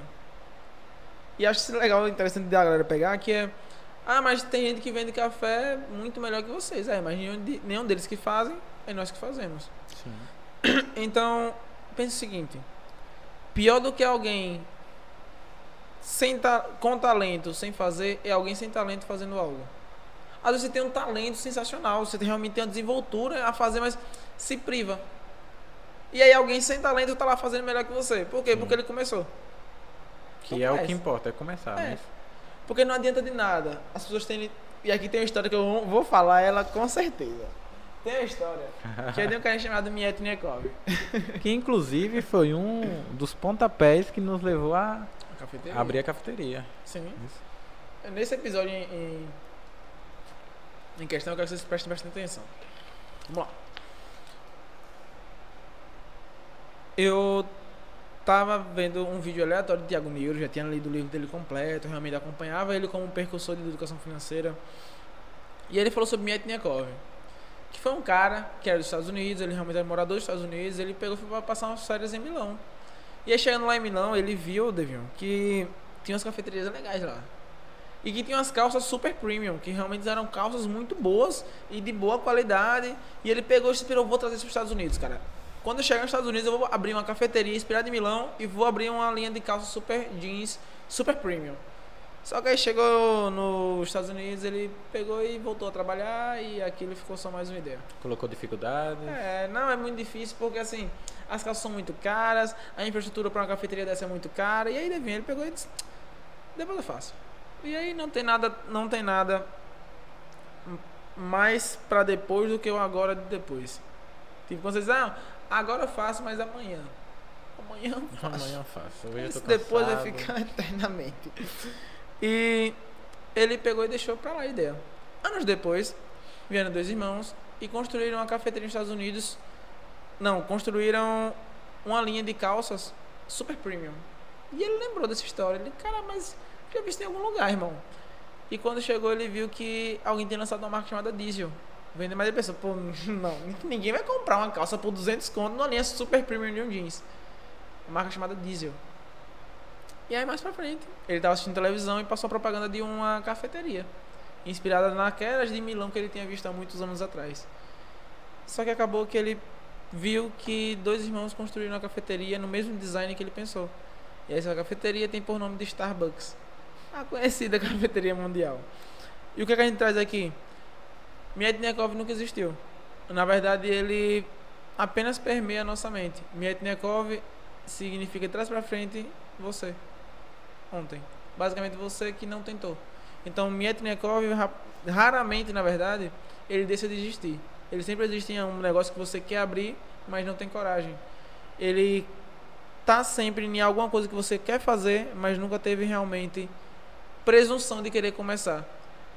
E acho isso legal, interessante da galera pegar, que é ah, mas tem gente que vende café muito melhor que vocês. É, mas nenhum, nenhum deles que fazem, é nós que fazemos. Sim. Então, pense o seguinte: pior do que alguém sem ta com talento sem fazer, é alguém sem talento fazendo algo. Às vezes você tem um talento sensacional, você realmente tem uma desenvoltura a fazer, mas se priva. E aí alguém sem talento tá lá fazendo melhor que você. Por quê? Sim. Porque ele começou. Que é o que importa, é começar, É. né? Porque não adianta de nada. As pessoas têm. E aqui tem uma história que eu vou falar ela com certeza. Tem uma história que é de um cara chamado Miet Nekov. Que inclusive foi um dos pontapés que nos levou a A abrir a cafeteria. Sim. Isso. Nesse episódio em, em, em questão, eu quero que vocês prestem bastante atenção. Vamos lá. Eu tava vendo um vídeo aleatório de Tiago Neuro, já tinha lido o livro dele completo, realmente acompanhava ele como percursor de educação financeira. E ele falou sobre Mietnikov, que foi um cara que era dos Estados Unidos, ele realmente era morador dos Estados Unidos, ele pegou foi pra passar umas férias em Milão. E aí chegando lá em Milão, ele viu, Devion, que tinha umas cafeterias legais lá. E que tinha umas calças super premium, que realmente eram calças muito boas e de boa qualidade. E ele pegou e inspirou, vou trazer isso para os Estados Unidos, cara. Quando eu chegar nos Estados Unidos, eu vou abrir uma cafeteria inspirada em Milão e vou abrir uma linha de calças super jeans, super premium. Só que aí chegou nos Estados Unidos, ele pegou e voltou a trabalhar e aquilo ficou só mais uma ideia. Colocou dificuldade. É, não é muito difícil porque assim, as calças são muito caras, a infraestrutura para uma cafeteria dessa é muito cara, e aí ele pegou e disse, depois eu faço. E aí não tem nada, não tem nada mais para depois do que o agora de depois. Tipo, quando vocês ah, agora eu faço, mas amanhã. Amanhã eu faço. Amanhã eu faço. Eu Isso depois vai ficar eternamente. E ele pegou e deixou pra lá a ideia. Anos depois, vieram dois irmãos e construíram uma cafeteria nos Estados Unidos. Não, construíram uma linha de calças super premium. E ele lembrou dessa história. Ele, cara, mas já vi isso em algum lugar, irmão. E quando chegou, ele viu que alguém tinha lançado uma marca chamada Diesel. Vende, mas ele pensou, pô, não, ninguém vai comprar uma calça por 200 conto numa linha super premium de um jeans. Uma marca chamada Diesel. E aí mais pra frente, ele tava assistindo televisão e passou a propaganda de uma cafeteria. Inspirada naquelas de Milão que ele tinha visto há muitos anos atrás. Só que acabou que ele viu que dois irmãos construíram uma cafeteria no mesmo design que ele pensou. E essa cafeteria tem por nome de Starbucks. A conhecida cafeteria mundial. E o que, é que a gente traz aqui? Mietnikov nunca existiu. Na verdade, ele apenas permeia a nossa mente. Mietnikov significa traz pra frente você. Ontem. Basicamente você que não tentou. Então, Mietnikov ra- raramente, na verdade, ele deixa de existir. Ele sempre existe em um negócio que você quer abrir, mas não tem coragem. Ele tá sempre em alguma coisa que você quer fazer, mas nunca teve realmente presunção de querer começar.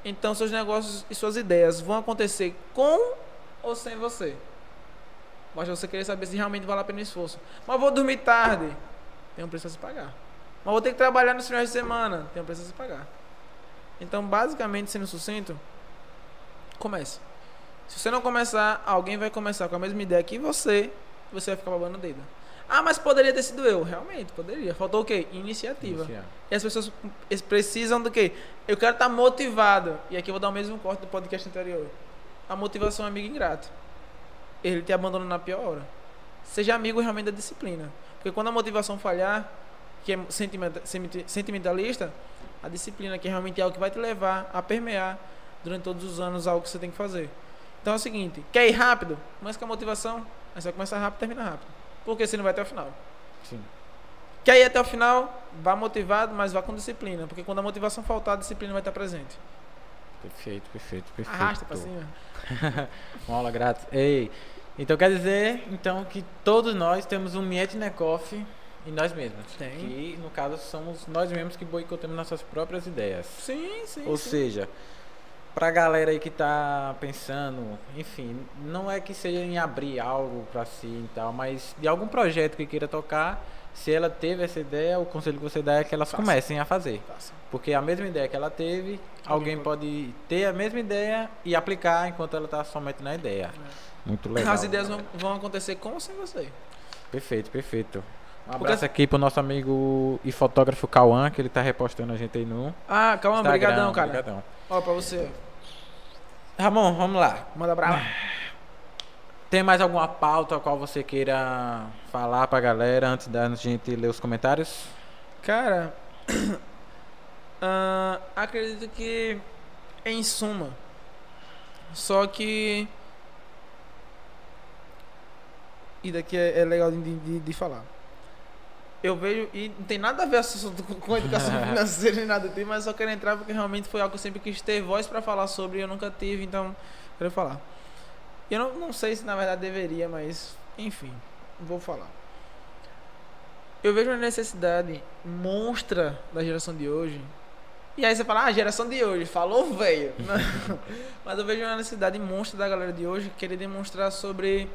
Então, seus negócios e suas ideias vão acontecer com ou sem você. Basta você querer saber se realmente vale a pena o esforço. Mas vou dormir tarde. Tem um preço a se pagar. Mas vou ter que trabalhar nos finais de semana. Tem um preço a se pagar. Então, basicamente, sendo sucinto, comece. Se você não começar, alguém vai começar com a mesma ideia que você, você vai ficar babando o dedo. Ah, mas poderia ter sido eu. Realmente, poderia. Faltou o quê? Iniciativa. Iniciar. E as pessoas precisam do quê? Eu quero estar motivado. E aqui eu vou dar o mesmo corte do podcast anterior. A motivação é amigo ingrato. Ele te abandona na pior hora. Seja amigo realmente da disciplina. Porque quando a motivação falhar, que é sentimenta- senti- sentimentalista, a disciplina que realmente é algo que vai te levar a permear durante todos os anos algo que você tem que fazer. Então é o seguinte, quer ir rápido? Mas com a motivação, aí você vai começar rápido e termina rápido. Porque você não vai até o final. Sim. Quer ir até o final? Vá motivado, mas vá com disciplina. Porque quando a motivação faltar, a disciplina vai estar presente. Perfeito, perfeito, perfeito. Arrasta pra cima. Uma aula grátis. Ei, então quer dizer então que todos nós temos um Mietnekoff em nós mesmos. Tem. Que no caso somos nós mesmos que boicotamos nossas próprias ideias. Sim, sim. Ou sim. seja, pra galera aí que tá pensando, enfim, não é que seja em abrir algo pra si e tal, mas de algum projeto que queira tocar, se ela teve essa ideia, o conselho que você dá é que elas Faça. comecem a fazer. Faça. Porque a mesma ideia que ela teve, alguém Alguém pode ter a mesma ideia e aplicar enquanto ela está somente na ideia. Muito legal. As ideias vão, vão acontecer com ou sem você. Perfeito, perfeito. Um Porque abraço as- aqui pro nosso amigo e fotógrafo Cauã, que ele tá repostando a gente aí no Ah, calma, Instagram. brigadão, cara. Brigadão. Ó, pra você. Ramon, vamos lá. Manda brava. Tem mais alguma pauta a qual você queira falar pra galera antes da gente ler os comentários? Cara, ah, acredito que em suma. Só que. E daqui é, é legal de, de, de falar. Eu vejo, e não tem nada a ver com, com educação financeira nem nada mas só quero entrar porque realmente foi algo que eu sempre quis ter voz pra falar sobre e eu nunca tive, então quero falar. Eu não, não sei se na verdade deveria, mas enfim, vou falar. Eu vejo uma necessidade monstra da geração de hoje. E aí você fala, ah, geração de hoje, falou velho. Mas eu vejo uma necessidade monstra da galera de hoje querer demonstrar sobre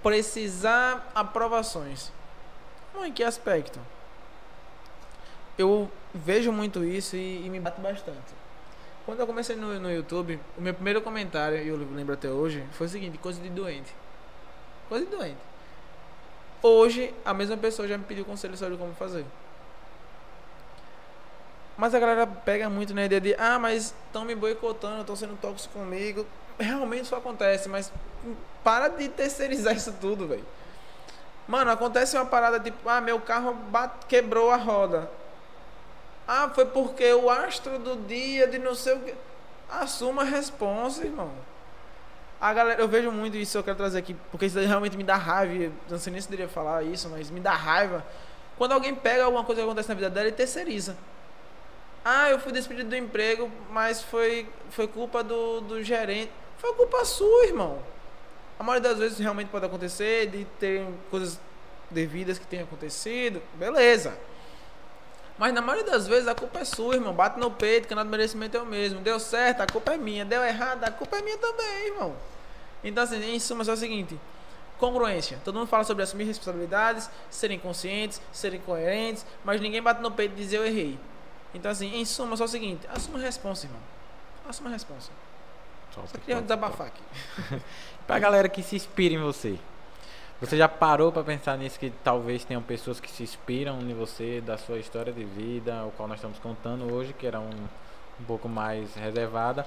precisar aprovações. Bom, em que aspecto? Eu vejo muito isso e, e me bate bastante. Quando eu comecei no, no YouTube, o meu primeiro comentário, e eu lembro até hoje, foi o seguinte, coisa de doente. Coisa de doente. Hoje, a mesma pessoa já me pediu conselho sobre como fazer. Mas a galera pega muito na ideia de, ah, mas estão me boicotando, estão sendo tóxicos comigo. Realmente isso acontece, mas para de terceirizar isso tudo, velho. Mano, acontece uma parada tipo, ah, meu carro quebrou a roda. Ah, foi porque o astro do dia de não sei o que. Assuma a responsa, irmão. A galera, eu vejo muito isso, eu quero trazer aqui, porque isso realmente me dá raiva. Não sei nem se deveria falar isso, mas me dá raiva. Quando alguém pega alguma coisa que acontece na vida dela e terceiriza. Ah, eu fui despedido do emprego, mas foi, foi culpa do, do gerente. Foi culpa sua, irmão. A maioria das vezes realmente pode acontecer, de ter coisas devidas que tenham acontecido, beleza. Mas na maioria das vezes a culpa é sua, irmão. Bate no peito, que nada do merecimento é o mesmo. Deu certo, a culpa é minha. Deu errado, a culpa é minha também, irmão. Então, assim, em suma, é o seguinte: congruência. Todo mundo fala sobre assumir responsabilidades, serem conscientes, serem coerentes, mas ninguém bate no peito e diz eu errei. Então, assim, em suma, só o seguinte: assuma a responsa, irmão. Assuma a responsa. Só queria desabafar aqui. Pra galera que se inspira em você. Você já parou pra pensar nisso que talvez tenham pessoas que se inspiram em você, da sua história de vida, o qual nós estamos contando hoje, que era um, um pouco mais reservada,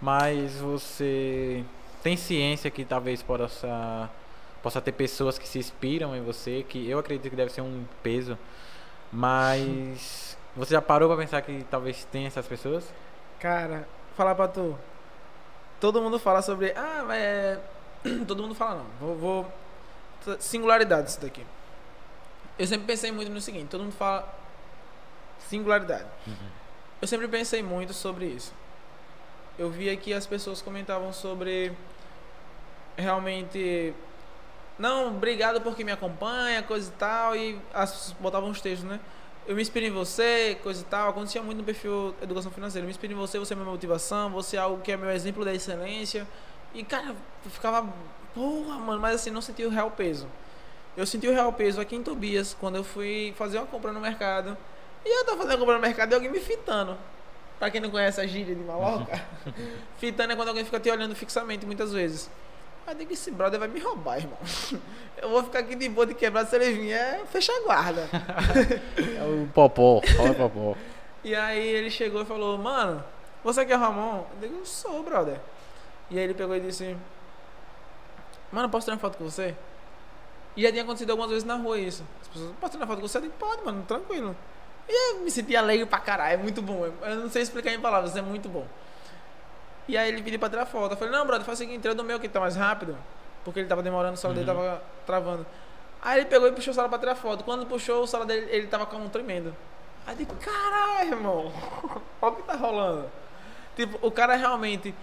mas você tem ciência que talvez possa possa ter pessoas que se inspiram em você, que eu acredito que deve ser um peso, mas você já parou pra pensar que talvez tenha essas pessoas? Cara, falar pra tu. Todo mundo fala sobre. Ah, mas é. Todo mundo fala não. Vou. vou... Singularidade isso daqui. Eu sempre pensei muito no seguinte: todo mundo fala. Singularidade. Eu sempre pensei muito sobre isso. Eu via que as pessoas comentavam sobre. Realmente. Não, obrigado porque me acompanha, coisa e tal. E as, botavam uns textos, né? eu me inspiro em você, coisa e tal. Acontecia muito no perfil Educação Financeira. Eu me inspiro em você, você é minha motivação, você é algo que é meu exemplo da excelência. E, cara, eu ficava, porra, mano, mas assim, não senti o real peso. Eu senti o real peso aqui em Tobias, quando eu fui fazer uma compra no mercado. E eu tava fazendo a compra no mercado e alguém me fitando. Pra quem não conhece a gíria de maloca, fitando é quando alguém fica te olhando fixamente muitas vezes. Aí eu digo, esse brother vai me roubar, irmão. Eu vou ficar aqui de boa de quebrado se ele vier, fecha a guarda. É o Popó, fala Popó. E aí ele chegou e falou, mano, você que é Ramon? Eu digo, sou, brother. E aí ele pegou e disse, mano, posso tirar uma foto com você? E já tinha acontecido algumas vezes na rua isso. As pessoas, posso tirar uma foto com você? Eu digo, pode, mano, tranquilo. E eu me senti alegre pra caralho, é muito bom. Eu não sei explicar em palavras, é muito bom. E aí ele pediu pra tirar foto. Eu falei, não, brother, faz o seguinte, tira do meu que tá mais rápido. Porque ele tava demorando, o celular dele Uhum. tava travando. Aí ele pegou e puxou o celular pra tirar foto. Quando puxou o celular dele, ele tava com a mão tremendo. Aí eu digo, caralho, irmão, olha o que tá rolando. Tipo, o cara realmente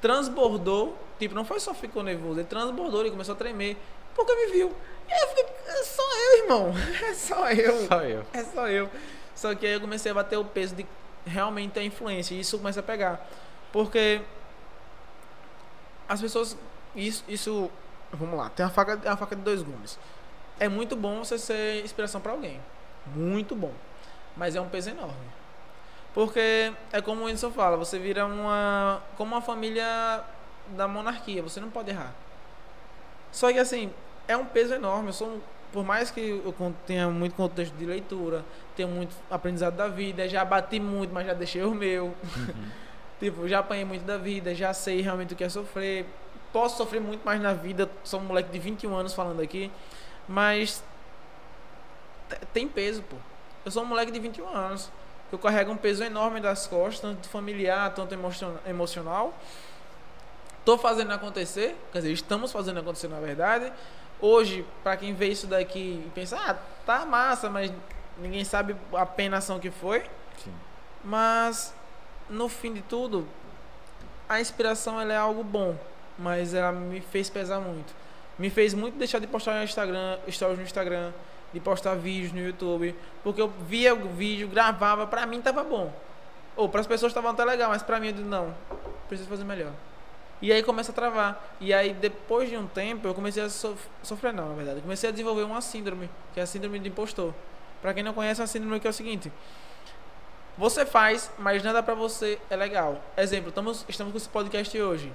transbordou. Tipo, não foi só ficou nervoso, ele transbordou, ele começou a tremer. Porque me viu. E aí eu fiquei, é só eu, irmão. É só eu. Só eu. É só eu. Só que aí eu comecei a bater o peso de realmente a influência. E isso começa a pegar. Porque as pessoas. Isso. isso vamos lá, tem uma faca, é uma faca de dois gumes. É muito bom você ser inspiração para alguém. Muito bom. Mas é um peso enorme. Porque é como o Whindersson fala, você vira uma. como uma família da monarquia, você não pode errar. Só que assim, é um peso enorme. Eu sou por mais que eu tenha muito contexto de leitura, tenho muito aprendizado da vida, já bati muito, mas já deixei o meu. tipo, já apanhei muito da vida, já sei realmente o que é sofrer. Posso sofrer muito mais na vida, sou um moleque de 21 anos falando aqui, mas te- tem peso, pô. Eu sou um moleque de 21 anos. Eu carrego um peso enorme das costas, tanto familiar, tanto emocion- emocional. Tô fazendo acontecer, quer dizer, estamos fazendo acontecer na verdade. Hoje, para quem vê isso daqui e pensa, ah, tá massa, mas ninguém sabe a penação que foi. Sim. Mas no fim de tudo, a inspiração ela é algo bom, mas ela me fez pesar muito. Me fez muito deixar de postar no Instagram, stories no Instagram, de postar vídeos no YouTube, porque eu via o vídeo, gravava, pra mim tava bom. Ou para as pessoas tava até legal, mas pra mim eu digo, não, preciso fazer melhor. E aí começa a travar. E aí depois de um tempo eu comecei a sof sofrer não, na verdade. Eu comecei a desenvolver uma síndrome, que é a síndrome do impostor. Pra quem não conhece, uma síndrome que é o seguinte: você faz, mas nada pra você é legal. Exemplo, estamos, estamos com esse podcast hoje.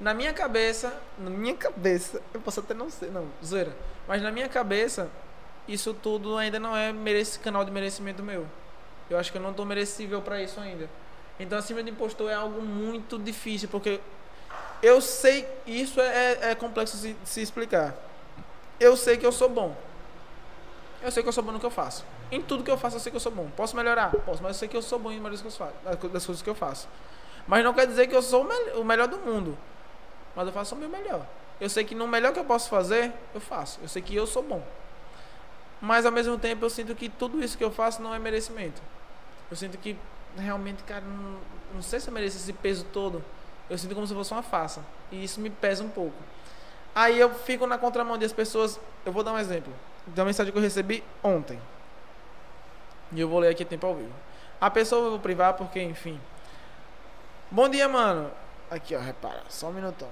Na minha cabeça, na minha cabeça, eu posso até não ser, não, zoeira. Mas na minha cabeça, isso tudo ainda não é merece, canal de merecimento meu. Eu acho que eu não tô merecível pra isso ainda. Então a síndrome de impostor é algo muito difícil, porque eu sei, isso é, é complexo de se, explicar. Eu sei que eu sou bom. Eu sei que eu sou bom no que eu faço. Em tudo que eu faço, eu sei que eu sou bom. Posso melhorar? Posso, mas eu sei que eu sou bom em maioria das coisas que eu faço-. Mas não quer dizer que eu sou o melhor do mundo. Mas eu faço o meu melhor. Eu sei que no melhor que eu posso fazer, eu faço. Eu sei que eu sou bom. Mas ao mesmo tempo eu sinto que tudo isso que eu faço não é merecimento. Eu sinto que realmente, cara, não, não sei se eu mereço esse peso todo. Eu sinto como se fosse uma farsa. E isso me pesa um pouco. Aí eu fico na contramão das pessoas. Eu vou dar um exemplo. Da mensagem que eu recebi ontem. E eu vou ler aqui tempo ao vivo. A pessoa eu vou privar porque, enfim. Bom dia, mano. Aqui, ó, repara. Só um minutão.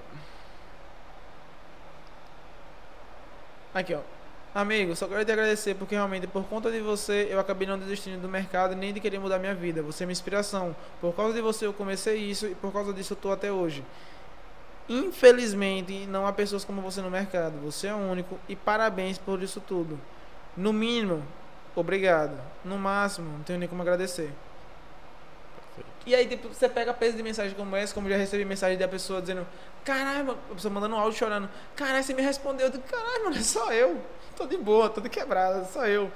Aqui, ó. Amigo, só quero te agradecer porque realmente por conta de você eu acabei não desistindo do mercado nem de querer mudar minha vida. Você é minha inspiração. Por causa de você eu comecei isso e por causa disso eu tô até hoje. Infelizmente, não há pessoas como você no mercado. Você é único e parabéns por isso tudo. No mínimo, obrigado. No máximo, não tenho nem como agradecer. E aí, tipo, você pega peso de mensagem como essa, como já recebi mensagem da pessoa dizendo: Caralho, mano", a pessoa mandando um áudio chorando: Caralho, você me respondeu. Eu digo: Caralho, mano, é só eu. Tô de boa, tô de quebrada, só eu.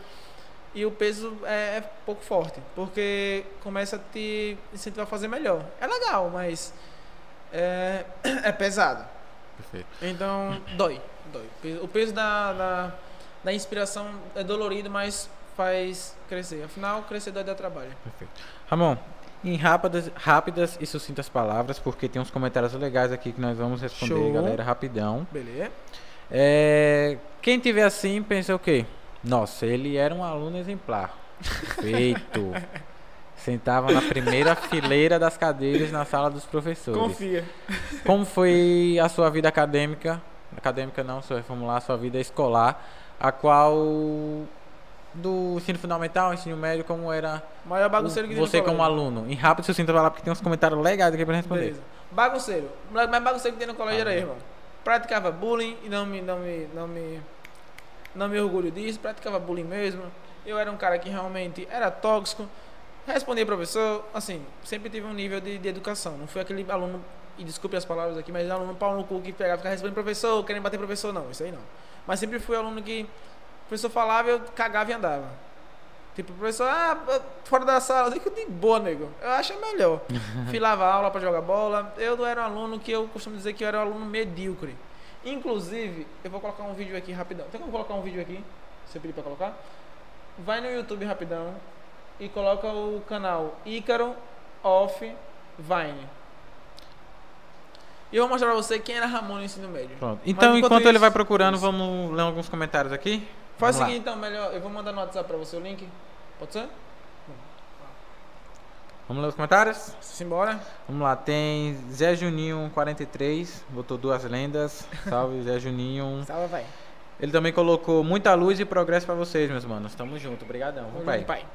E o peso é, é pouco forte, porque começa a te incentivar a fazer melhor. É legal, mas é, é pesado. Perfeito. Então, dói, dói. O peso da, da, da inspiração é dolorido, mas faz crescer. Afinal, crescer dói dá trabalho. Perfeito. Ramon, em rápidas, rápidas e sucintas palavras, porque tem uns comentários legais aqui que nós vamos responder, Show. galera, rapidão. Beleza? É, quem tiver assim, pensa o quê? Nossa, ele era um aluno exemplar. Perfeito. Sentava na primeira fileira das cadeiras na sala dos professores. Confia. Como foi a sua vida acadêmica? Acadêmica não, só reformular a sua vida escolar, a qual do ensino fundamental, ensino médio, como era maior bagunceiro que você como aluno? Em rápido, sucinto, vai lá porque tem uns comentários legais aqui pra responder. Beleza. Bagunceiro. O mais bagunceiro que tem no colégio era eu, irmão. Praticava bullying e não me, não me, não me, não me orgulho disso, praticava bullying mesmo. Eu era um cara que realmente era tóxico, respondia professor, assim, sempre tive um nível de, de educação. Não fui aquele aluno, e desculpe as palavras aqui, mas aluno pau no cu que pegava, ficava respondendo professor, querendo bater professor, não, isso aí não. Mas sempre fui aluno que o professor falava, eu cagava e andava. Tipo, o professor, ah, fora da sala, eu digo de boa, nego. Eu acho melhor. Filava aula para jogar bola. Eu não era um aluno que eu costumo dizer que eu era um aluno medíocre. Inclusive, eu vou colocar um vídeo aqui rapidão. Tem como colocar um vídeo aqui? Você pediu para colocar? Vai no YouTube rapidão e coloca o canal Ícaro Off Vine. E eu vou mostrar pra você quem era Ramon no ensino médio. Pronto. Então, enquanto enquanto ele isso- vai procurando, isso. vamos ler alguns comentários aqui? Faz o seguinte, então, melhor. Eu vou mandar no WhatsApp pra você o link. Pode ser? Vamos ler os comentários? Simbora. Vamos lá, tem Zé Juninho 43, botou duas lendas. Salve, Zé Juninho. Salve, vai. Ele também colocou muita luz e progresso pra vocês, meus manos. Tamo junto, obrigadão. Vamos, pai. pai.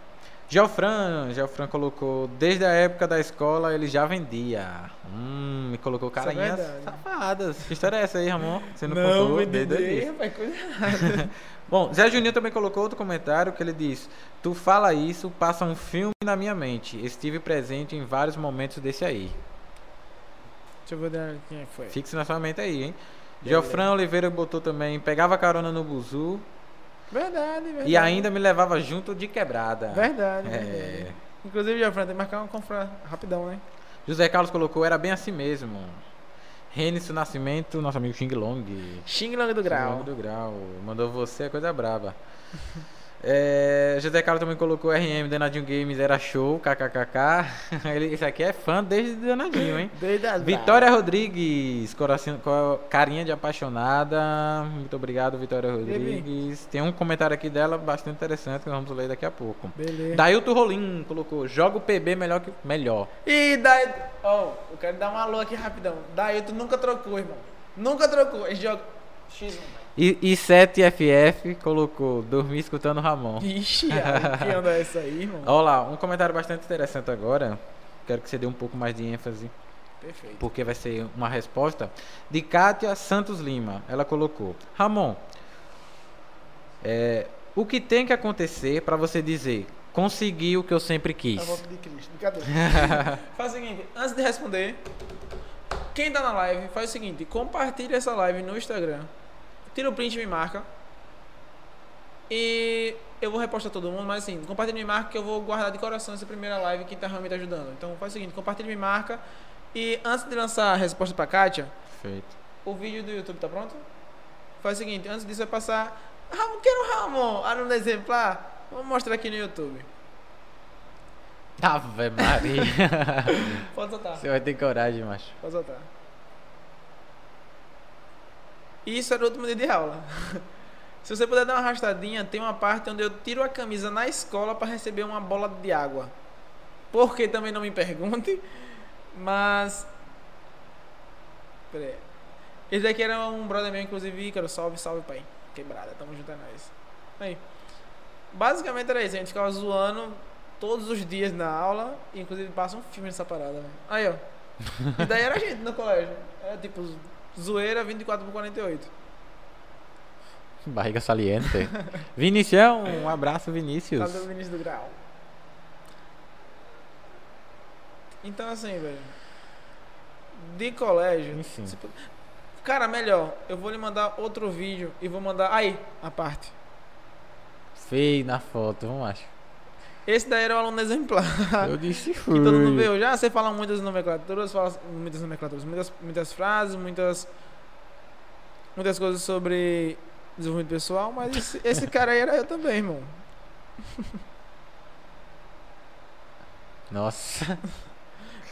Geofran, Geofran colocou, desde a época da escola ele já vendia. Hum, e colocou é carinhas verdade. safadas. Que história é essa aí, Ramon? Você não, Não, contou me desde o dedei, início. rapaz, coisa errada. Bom, Zé Juninho também colocou outro comentário que ele diz: Tu fala isso, passa um filme na minha mente. Estive presente em vários momentos desse aí. Deixa eu ver quem é foi. Fixe na sua mente aí, hein? Geofran Oliveira botou também: Pegava carona no buzu Verdade, verdade. e ainda me levava junto de quebrada. Verdade, É. verdade. Inclusive, já tem que marcar uma confra rapidão, né? José Carlos colocou: Era bem assim mesmo. Renison Nascimento, nosso amigo Xing Long. Xing Long do Grau. Xing Long do Grau. Mandou você, é coisa braba. É, José Carlos também colocou RM, Danadinho Games era show, kkkk. Ele, esse aqui é fã desde Danadinho, hein? Desde as Vitória Rodrigues, coração, co- carinha de apaixonada. Muito obrigado, Vitória Rodrigues. Tem um comentário aqui dela bastante interessante que nós vamos ler daqui a pouco. Beleza. Dailton Rolim colocou: joga o PB melhor que. Melhor. E daí. Ó, eu quero dar uma alô aqui rapidão. Tu nunca trocou, irmão. Nunca trocou. Gente joga. X1, velho. E, e 7FF colocou: dormir escutando Ramon. Ixi, ai, que onda é essa aí, irmão? Olha lá, um comentário bastante interessante agora. Quero que você dê um pouco mais de ênfase, Perfeito. porque vai ser uma resposta de Kátia Santos Lima. Ela colocou: Ramon, é, o que tem que acontecer para você dizer consegui o que eu sempre quis? A volta de Cristo. Brincadeira. faz o seguinte, antes de responder, quem tá na live, faz o seguinte, compartilha essa live no Instagram. Tira o print e me marca. E eu vou repostar todo mundo, mas assim, compartilha e me marca que eu vou guardar de coração essa primeira live que tá realmente ajudando. Então faz o seguinte, compartilha e me marca. E antes de lançar a resposta pra Kátia, Perfeito. o vídeo do YouTube tá pronto? Faz o seguinte, antes disso vai passar. Ramon, quero Ramon, aluno exemplar. Vamos mostrar aqui no YouTube. Ave Maria. Pode soltar. você vai ter coragem, macho. Pode soltar. Isso era o último dia de aula. Se você puder dar uma arrastadinha, tem uma parte onde eu tiro a camisa na escola para receber uma bola de água. Por que também não me pergunte, mas. Pera aí. Esse daqui era um brother meu, inclusive, Ícaro. Salve, salve, pai. Quebrada, tamo junto, é nóis. Aí. Basicamente era isso, a gente ficava zoando todos os dias na aula, e inclusive passa um filme nessa parada, velho. Aí, ó. E daí era a gente no colégio. Era tipo zoeira 24 por 48. Barriga saliente. Vinicião, um abraço, Vinícius. Lá do Vinícius do Grau. Então assim, velho. De colégio. Enfim. se pu- Cara, melhor, eu vou lhe mandar outro vídeo e vou mandar. Aí, a parte. Feio na foto, vamos acho. Esse daí era o aluno exemplar. Eu disse Que todo mundo viu. Já você fala muitas nomenclaturas, fala muitas nomenclaturas, muitas, muitas frases, muitas. Muitas coisas sobre desenvolvimento pessoal, mas esse, esse cara aí era eu também, irmão. Nossa.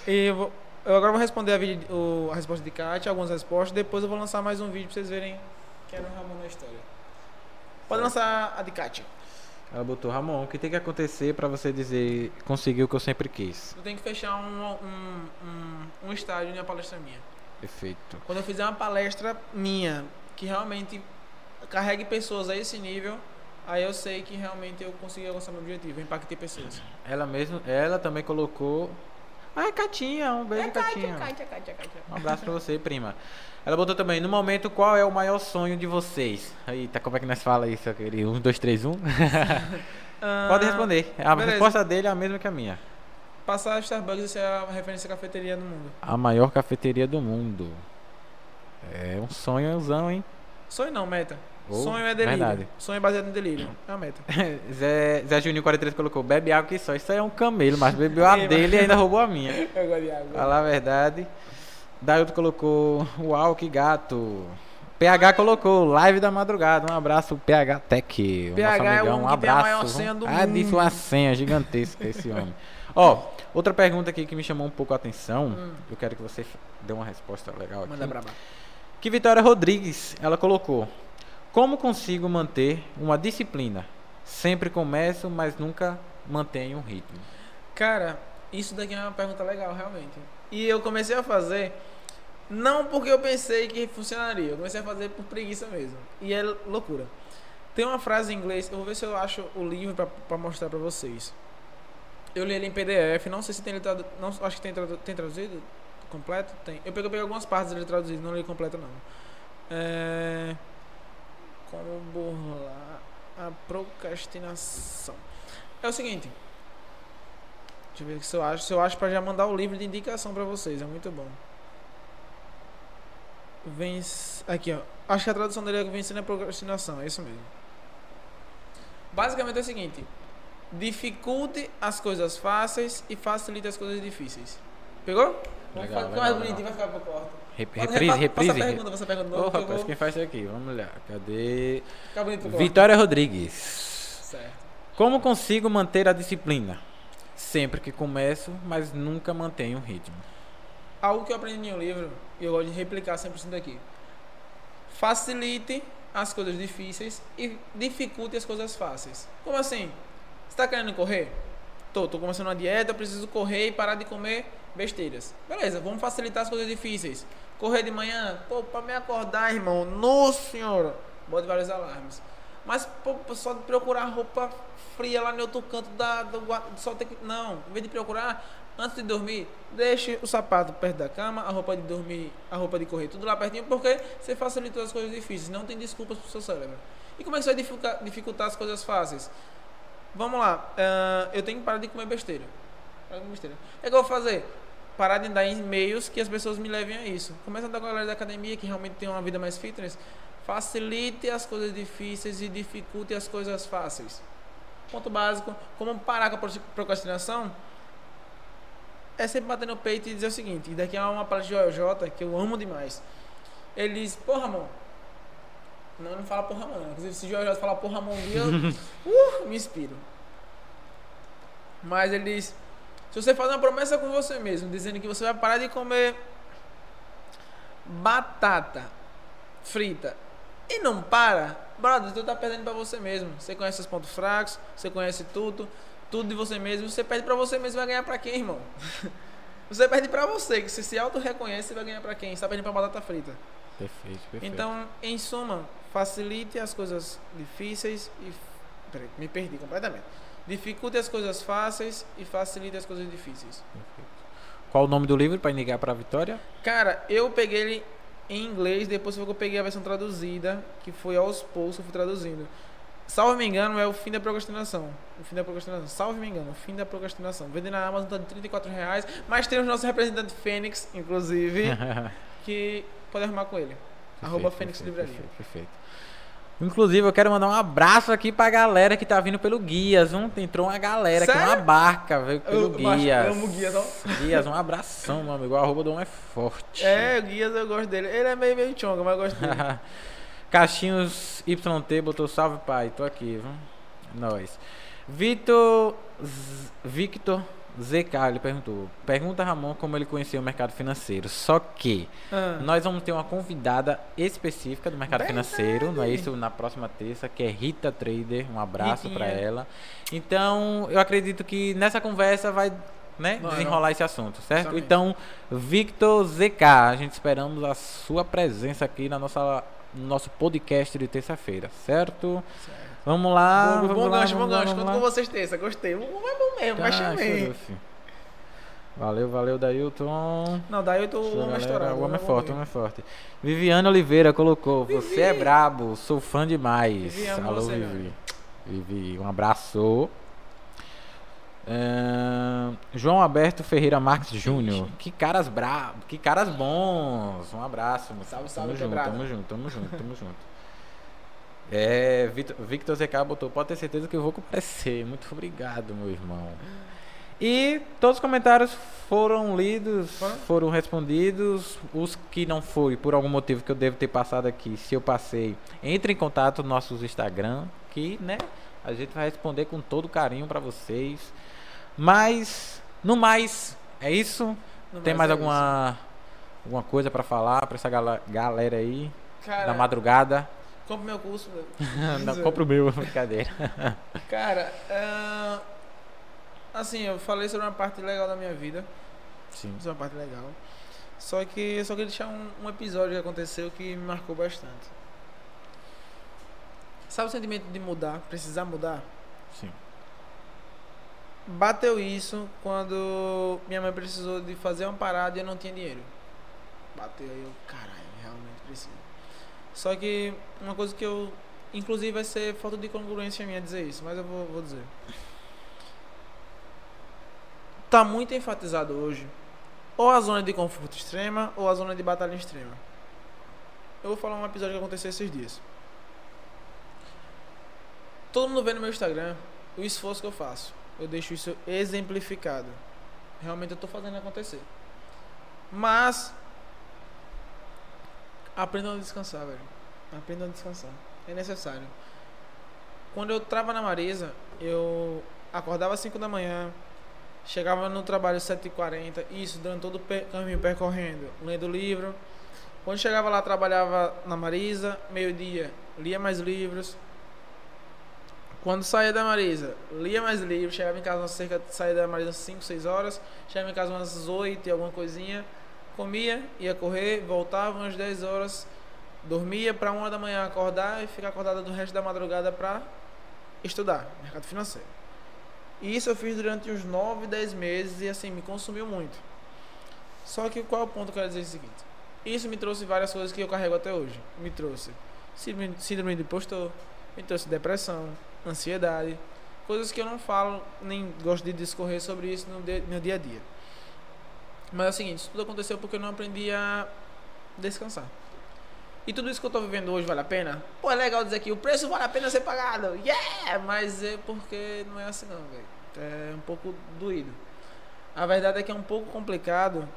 E eu, vou- eu agora vou responder a, vídeo, o- a resposta de Kátia, algumas respostas, depois eu vou lançar mais um vídeo pra vocês verem que era o Ramon na história. Pode lançar a de Kátia. Ela botou, Ramon, o que tem que acontecer pra você dizer conseguiu o que eu sempre quis? Eu tenho que fechar um, um, um, um estágio uma palestra minha. Perfeito. Quando eu fizer uma palestra minha, que realmente carregue pessoas a esse nível, aí eu sei que realmente eu consegui alcançar meu objetivo, eu impactei pessoas. Ela mesmo, ela também colocou Ah, é Catinha, um beijo, É Catinha. Kátia, Kátia, Kátia. Um abraço pra você, prima. Ela botou também, no momento, qual é o maior sonho de vocês? Eita, como é que nós fala isso, querido? Um, dois, três, um? Ah, Pode responder. A beleza. resposta dele é a mesma que a minha. Passar a Starbucks e ser a referência cafeteria do mundo. A maior cafeteria do mundo. É um sonhozão, hein? Sonho não, meta. Oh, Sonho é delírio. verdade. Sonho é baseado em delírio. É a meta. Zé, Zé Juninho 43 colocou, bebe água que só. Isso aí é um camelo, mas bebeu a Sim, dele e ainda roubou a minha. Eu gosto de água. Falar a verdade. Dailton colocou, uau, que gato. PH colocou, live da madrugada. Um abraço, PH Tech. o PH é amigão. homem um tem a abraço. maior senha do ah, disse uma senha gigantesca esse homem. Ó, outra pergunta aqui que me chamou um pouco a atenção. Hum. Eu quero que você dê uma resposta legal aqui. Manda braba. Que Vitória Rodrigues, ela colocou: Como consigo manter uma disciplina? Sempre começo, mas nunca mantenho um ritmo. Cara, isso daqui é uma pergunta legal, realmente. E eu comecei a fazer, não porque eu pensei que funcionaria, eu comecei a fazer por preguiça mesmo. E é loucura. Tem uma frase em inglês, eu vou ver se eu acho o livro pra mostrar pra vocês. Eu li ele em PDF, não sei se tem tradu... não acho que tem, tem traduzido completo, tem. Eu peguei, eu peguei algumas partes dele traduzido, não li completo não. É... Como burlar a procrastinação. É o seguinte, Deixa eu ver se eu acho. Se eu acho pra já mandar o livro de indicação pra vocês. É muito bom. Venc... Aqui, ó. Acho que a tradução dele é vencendo a procrastinação. É isso mesmo. Basicamente é o seguinte. Dificulte as coisas fáceis e facilite as coisas difíceis. Pegou? Vamos Legal, ficar legal, mais bonitinho, vai ficar por porta. Reprise, reprise. Passa a pergunta, passa a pergunta. Ô, eu rapaz, vou quem faz isso aqui? Vamos lá. Cadê? Vitória Rodrigues. Certo. Como consigo manter a disciplina? Sempre que começo, mas nunca mantenho o ritmo. Algo que eu aprendi em um livro, e eu gosto de replicar sempre isso daqui. Facilite as coisas difíceis e dificulte as coisas fáceis. Como assim? Você tá querendo correr? Tô, tô começando uma dieta, preciso correr e parar de comer besteiras. Beleza, vamos facilitar as coisas difíceis. Correr de manhã, pô, pra me acordar, irmão, nossa senhora, bote vários alarmes. Mas, pô, só de procurar roupa fria lá no outro canto da, do só ter que. Não, em vez de procurar, antes de dormir, deixe o sapato perto da cama, a roupa de dormir, a roupa de correr, tudo lá pertinho, porque você facilitou as coisas difíceis, não tem desculpas pro seu cérebro. E como é que você vai dificultar, as coisas fáceis? Vamos lá, ah, eu tenho que parar de comer besteira. Parar de comer besteira. É que eu vou fazer? Parar de dar e-mails que as pessoas me levem a isso. Começa a dar com a galera da academia que realmente tem uma vida mais fitness. Facilite as coisas difíceis e dificulte as coisas fáceis. Ponto básico. Como parar com a pro- procrastinação? É sempre bater no peito e dizer o seguinte. E daqui é uma palestra de OJ que eu amo demais. Ele diz, porra, Ramon. Não, não fala porra, Ramon. Inclusive, se o OJ falar porra, Ramon um dia, eu uh, me inspiro. Mas ele diz: se você faz uma promessa com você mesmo, dizendo que você vai parar de comer batata frita e não para, brother, tu tá perdendo pra você mesmo. Você conhece seus pontos fracos, você conhece tudo, tudo de você mesmo. Você perde pra você mesmo, vai ganhar pra quem, irmão? Você perde pra você, que você se auto-reconhece, você vai ganhar pra quem? Você tá perdendo pra batata frita. Perfeito, perfeito. Então, em suma, facilite as coisas difíceis e. Peraí, me perdi completamente. Dificulte as coisas fáceis e facilite as coisas difíceis. Qual o nome do livro para indicar para a Vitória? Cara, eu peguei ele em inglês, depois foi que eu peguei a versão traduzida, que foi aos poucos eu fui traduzindo. Salvo me engano, é o fim da procrastinação. O fim da procrastinação. Salvo me engano, o fim da procrastinação. Vende na Amazon tá de 34 reais, mas tem o nosso representante Fênix, inclusive, que pode arrumar com ele. Arroba Fênix perfeito, Livraria. Perfeito, perfeito. Inclusive, eu quero mandar um abraço aqui pra galera que tá vindo pelo Guias. Um, entrou uma galera aqui, uma Sério? barca, veio pelo Eu- Guias. eu amo Guias, ó. Guias, um abração, meu amigo. O arroba do homem é forte. É, o Guias eu gosto dele. Ele é meio meio chonga, mas eu gosto dele. Caixinhos YT botou salve pai, tô aqui, viu? Nós. Vitor Victor ZK, ele perguntou. Pergunta a Ramon como ele conheceu o mercado financeiro. Só que Ah, nós vamos ter uma convidada específica do mercado Verdade. financeiro, não é isso? Na próxima terça, que é Rita Trader. Um abraço pra ela. Então, eu acredito que nessa conversa vai né, Vai, desenrolar esse assunto, certo? Exatamente. Então, Victor ZK, a gente esperamos a sua presença aqui na nossa, no nosso podcast de terça-feira, certo? certo. Vamos lá. bom, vamos bom lá, gancho, bom gancho. Conto com vocês terça. Gostei. É bom mesmo, vai Tá, chamei. Valeu, valeu, Dailton. Não, tô o homem Galera, estourado. o homem é vou forte, o homem é forte. Viviane Oliveira colocou: Você Vivi. é brabo, sou fã demais. Alô, você, Vivi. Vivi, um abraço. Ahn, João Alberto Ferreira Marques Júnior. Que caras bravos, que caras bons. Um abraço, meu Salve, salve, Tamo junto, tamo junto, tamo junto, tamo junto. É, Victor, Victor ZK botou, pode ter certeza que eu vou comparecer. Muito obrigado, meu irmão. E todos os comentários foram lidos, Foram? foram respondidos. Os que não foi, por algum motivo que eu devo ter passado aqui, se eu passei, entre em contato nos nossos Instagram, que, né, a gente vai responder com todo carinho pra vocês. Mas, no mais, é isso. No Tem mais é alguma alguma coisa pra falar pra essa galera aí. Cara, da madrugada? Compre meu curso. não, compra o meu, brincadeira. Cara, ah, assim, eu falei sobre uma parte legal da minha vida. Sim. Isso é uma parte legal. Só que eu só queria deixar um, um episódio que aconteceu que me marcou bastante. Sabe o sentimento de mudar, precisar mudar? Sim. Bateu isso quando minha mãe precisou de fazer uma parada e eu não tinha dinheiro. Bateu aí eu, caralho, realmente preciso. Só que uma coisa que eu. Inclusive vai ser falta de congruência minha dizer isso, mas eu vou, vou dizer. Tá muito enfatizado hoje ou a zona de conforto extrema ou a zona de batalha extrema. Eu vou falar um episódio que aconteceu esses dias. Todo mundo vê no meu Instagram o esforço que eu faço. Eu deixo isso exemplificado. Realmente eu tô fazendo acontecer. Mas aprendam a descansar, velho. Aprendam a descansar. É necessário. Quando eu trava na Marisa, eu acordava às 5 da manhã, chegava no trabalho às 7h40, isso durante todo o caminho percorrendo, lendo livro. Quando chegava lá, trabalhava na Marisa, meio-dia, lia mais livros. Quando saía da Marisa, lia mais livros, chegava em casa cerca, saía da Marisa às 5, 6 horas, chegava em casa umas 8 e alguma coisinha, comia, ia correr, voltava umas 10 horas, dormia para uma da manhã acordar e ficar acordada do resto da madrugada para estudar mercado financeiro. E isso eu fiz durante uns 9, 10 meses e assim me consumiu muito. Só que qual é o ponto que eu quero dizer é o seguinte? Isso me trouxe várias coisas que eu carrego até hoje. Me trouxe síndrome de impostor, me trouxe depressão, ansiedade, coisas que eu não falo, nem gosto de discorrer sobre isso no dia, no dia a dia. Mas é o seguinte, isso tudo aconteceu porque eu não aprendi a descansar. E tudo isso que eu tô vivendo hoje vale a pena? Pô, é legal dizer que o preço vale a pena ser pagado. Yeah! Mas é porque não é assim não, velho. É um pouco doído. A verdade é que é um pouco complicado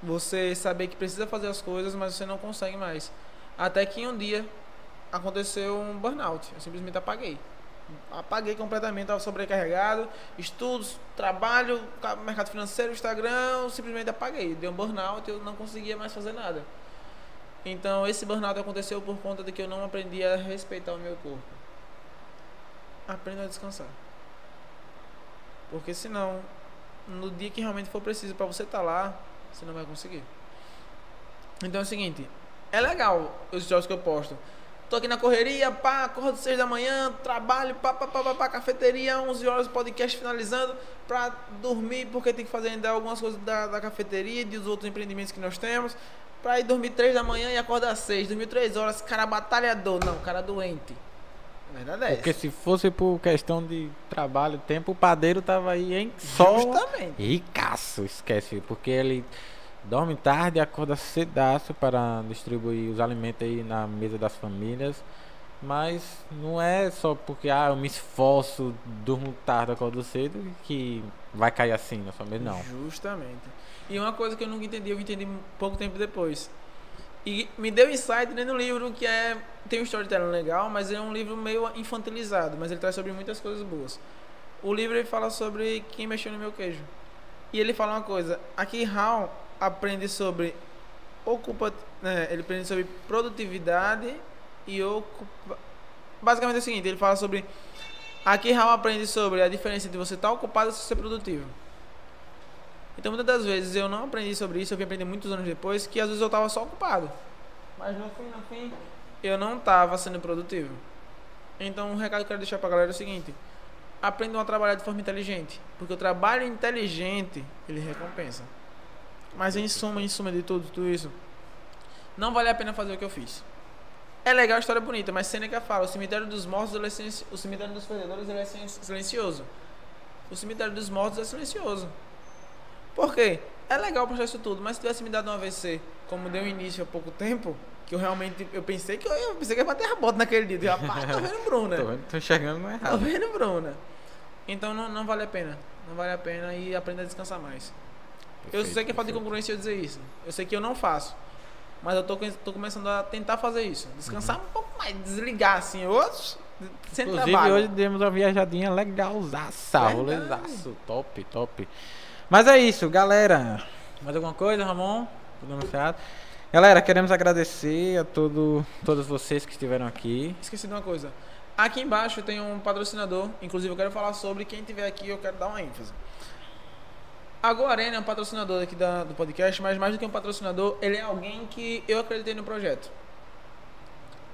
você saber que precisa fazer as coisas, mas você não consegue mais. Até que um dia aconteceu um burnout. Eu simplesmente apaguei. Apaguei completamente, estava sobrecarregado. Estudos, trabalho, ca- mercado financeiro, Instagram, eu simplesmente apaguei. Deu um burnout, eu não conseguia mais fazer nada. Então, esse burnout aconteceu por conta de que eu não aprendi a respeitar o meu corpo. Aprenda a descansar. Porque senão, no dia que realmente for preciso para você estar lá, você não vai conseguir. Então é o seguinte, é legal os stories que eu posto. Tô aqui na correria, pá, acordo 6 da manhã, trabalho, pá, pá, pá, pá, pá, cafeteria, 11 horas, podcast finalizando, pra dormir, porque tem que fazer ainda algumas coisas da, da cafeteria e dos outros empreendimentos que nós temos. Pra ir dormir 3 da manhã e acordar às 6, dormir 3 horas, cara batalhador, não, cara doente. A verdade é Porque essa. se fosse por questão de trabalho, tempo, o padeiro tava aí em sol. Justamente. Ricaço, esquece. Porque ele dorme tarde e acorda cedaço para distribuir os alimentos aí na mesa das famílias. Mas não é só porque ah, eu me esforço, durmo tarde, acordo cedo que vai cair assim na família, não. Justamente. E uma coisa que eu nunca entendi, eu entendi pouco tempo depois. E me deu insight dentro do livro que é. Tem um storytelling legal, mas é um livro meio infantilizado, mas ele traz sobre muitas coisas boas. O livro ele fala sobre quem mexeu no meu queijo. E ele fala uma coisa. Aqui Hal aprende sobre ocupa, né, ele aprende sobre produtividade e ocupa. Basicamente é o seguinte, ele fala sobre aqui Hal aprende sobre a diferença entre você estar ocupado e você ser produtivo. Então muitas das vezes eu não aprendi sobre isso, eu vim aprender muitos anos depois, que às vezes eu estava só ocupado. Mas no fim, no fim, eu não estava sendo produtivo. Então o recado que eu quero deixar pra galera é o seguinte: aprendam a trabalhar de forma inteligente. Porque o trabalho inteligente, ele recompensa. Mas em suma, em suma de tudo, tudo isso, não vale a pena fazer o que eu fiz. É legal, a história é bonita, mas Seneca fala, o cemitério dos mortos, é o cemitério dos perdedores, é silencioso. O cemitério dos mortos é silencioso. Por quê? É legal postar isso tudo, mas se tivesse me dado um AVC, como deu início há pouco tempo, que eu realmente, eu pensei que eu, eu pensei que ia bater a bota naquele dia. Eu, Rapaz, tô vendo Bruna. tô, vendo, tô enxergando não é Tô errado. vendo Bruna. Então não, não vale a pena. Não vale a pena e aprenda a descansar mais. Eu Perfeito, sei que é falta de congruência eu dizer isso. Eu sei que eu não faço. Mas eu tô, tô começando a tentar fazer isso. Descansar um pouco mais, desligar assim. Outros, sem Inclusive, trabalho. hoje demos uma viajadinha legalzaça, rolezaço, top, top. Mas é isso, galera. Mais alguma coisa, Ramon? Tudo anunciado? Galera, queremos agradecer a todo, todos vocês que estiveram aqui. Esqueci de uma coisa. Aqui embaixo tem um patrocinador. Inclusive, eu quero falar sobre quem tiver aqui. Eu quero dar uma ênfase. A Go Arena é um patrocinador aqui da- do podcast, mas mais do que um patrocinador, ele é alguém que eu acreditei no projeto.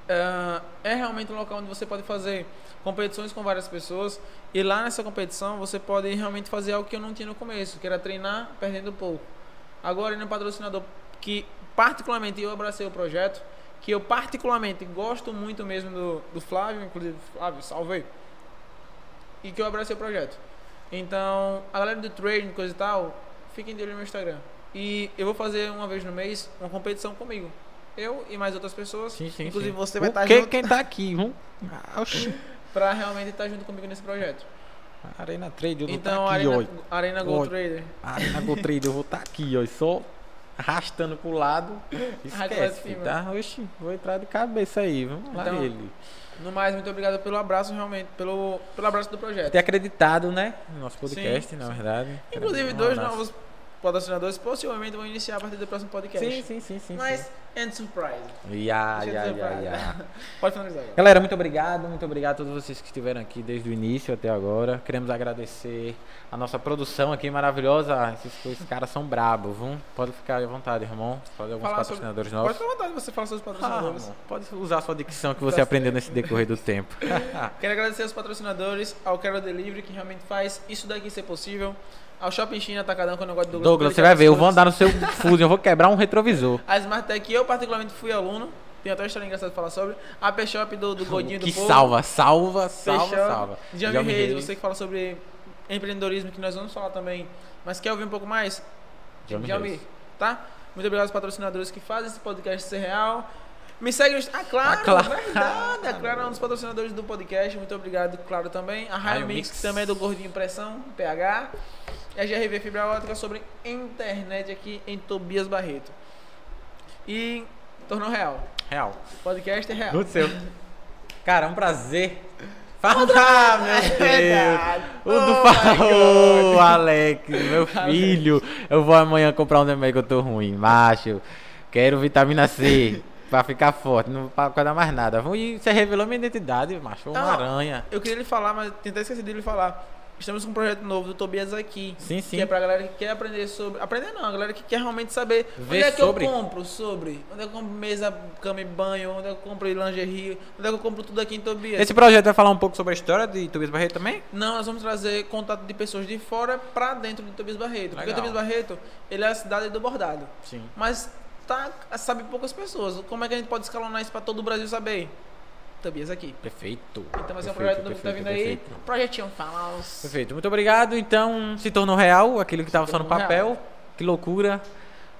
Ah, é realmente um local onde você pode fazer competições com várias pessoas e lá nessa competição você pode realmente fazer algo que eu não tinha no começo, que era treinar perdendo pouco. Agora ele é um patrocinador que particularmente eu abracei o projeto, que eu particularmente gosto muito mesmo do, do Flávio, inclusive Flávio, salve. E que eu abracei o projeto. Então, a galera do trading, coisa e tal, fiquem de olho no meu Instagram. E eu vou fazer uma vez no mês uma competição comigo. Eu e mais outras pessoas. Sim, sim, Inclusive sim. você vai O estar que- junto Quem tá aqui? Vamos... Pra realmente estar junto comigo nesse projeto. Arena Trade, eu vou Então, tá aqui, Arena, ó. Arena Gold Oi. Trader. Arena Go Trade, eu vou estar aqui, ó. Só arrastando pro lado. Lá Esquece, tá? Oxi, vou entrar de cabeça aí. Vamos lá Então, ele. No mais, muito obrigado pelo abraço, realmente, pelo, pelo abraço do projeto. ter acreditado, né? No nosso podcast, Sim, na sim. verdade. Inclusive, dois novos patrocinadores possivelmente vão iniciar a partir do próximo podcast. Sim, sim, sim, sim. Mas, sim. end surprise. Ya, Deixa ya, pra- ya. Pode finalizar agora. Galera, muito obrigado, muito obrigado a todos vocês que estiveram aqui desde o início até agora. Queremos agradecer a nossa produção aqui maravilhosa. Ah, Esses, esses caras são brabos, viu? Pode ficar à vontade, irmão. Pode alguns Falar sobre- patrocinadores Pode novos. ficar à vontade você falar sobre os Ah, patrocinadores. irmão, pode usar a sua dicção que você Tá aprendeu certo. nesse decorrer do tempo. Quero agradecer aos patrocinadores, ao Quero Delivery, que realmente faz isso daqui ser possível. Ao Shopping China Atacadão, que eu não gosto do Douglas. Douglas, você vai ver, eu vou andar no seu Fusion, eu vou quebrar um retrovisor. A Smart Tech, eu particularmente fui aluno. Tem até uma história engraçada pra falar sobre. A P-Shop do, do Godinho do que Povo. salva, salva, salva, salva. Djamil Djamil Reis, Reis. você que fala sobre empreendedorismo, que nós vamos falar também. Mas quer ouvir um pouco mais? Djamil Djamil, Reis. tá? Muito obrigado aos patrocinadores que fazem esse podcast ser real. Me segue no. Ah, claro, Ah, claro. verdade. A Claro é um dos patrocinadores do podcast. Muito obrigado, claro, também. A Raio Mix, Mix. que também é do Gordinho Pressão, PH. E a GRV Fibra Ótica sobre internet aqui em Tobias Barreto. E tornou real. Real. Podcast é real. Tudo seu. Cara, é um prazer. Falar, meu Deus. O do Oh, Paulo, Alex, meu filho. Eu vou amanhã comprar um remédio que eu tô ruim. Macho, quero vitamina C pra ficar forte. Não pra dar mais nada. E você revelou minha identidade, macho. Uma Não. aranha. Eu queria lhe falar, mas tentei esquecer de lhe falar. Estamos com um projeto novo do Tobias aqui. Sim, sim. Que é pra galera que quer aprender sobre. Aprender não, a galera que quer realmente saber Ver onde é que sobre. eu compro sobre. Onde é que eu compro mesa, cama e banho, onde é que eu compro lingerie, onde é que eu compro tudo aqui em Tobias. Esse projeto vai falar um pouco sobre a história de Tobias Barreto também? Não, nós vamos trazer contato de pessoas de fora pra dentro de Tobias Barreto. Porque Legal. Tobias Barreto, ele é a cidade do bordado. Sim. Mas tá, sabe poucas pessoas. Como é que a gente pode escalonar isso pra todo o Brasil saber? Tobias aqui. Perfeito. Então vai ser um projeto novo que tá perfeito, vindo aí. perfeito. Projetinho Falas. Perfeito, muito obrigado. Então, se tornou real aquilo que estava só no papel. Que loucura.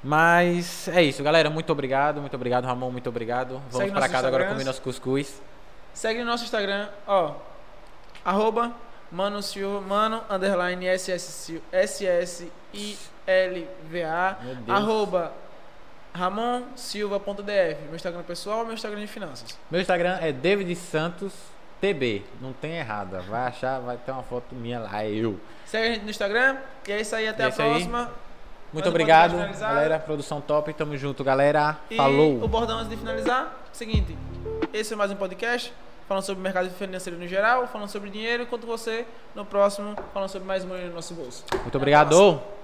Mas é isso, galera. Muito obrigado, muito obrigado, Ramon. Muito obrigado. Vamos para casa agora comer nosso cuscuz. Segue no nosso Instagram, ó. Arroba Mano Silva, Mano underline SS. Arroba RamonSilva.df. Meu Instagram pessoal, meu Instagram de finanças. Meu Instagram é David Santos TB. Não tem errada. Vai achar, vai ter uma foto minha lá, é eu. Segue a gente no Instagram. E é isso aí, até é a isso aí. próxima. Muito Mais um obrigado, galera. Produção top. Tamo junto, galera. E Falou. o bordão antes de finalizar, seguinte. Esse é mais um podcast falando sobre o mercado financeiro no geral, falando sobre dinheiro, enquanto você, no próximo, falando sobre mais dinheiro no nosso bolso. Muito próxima. obrigado.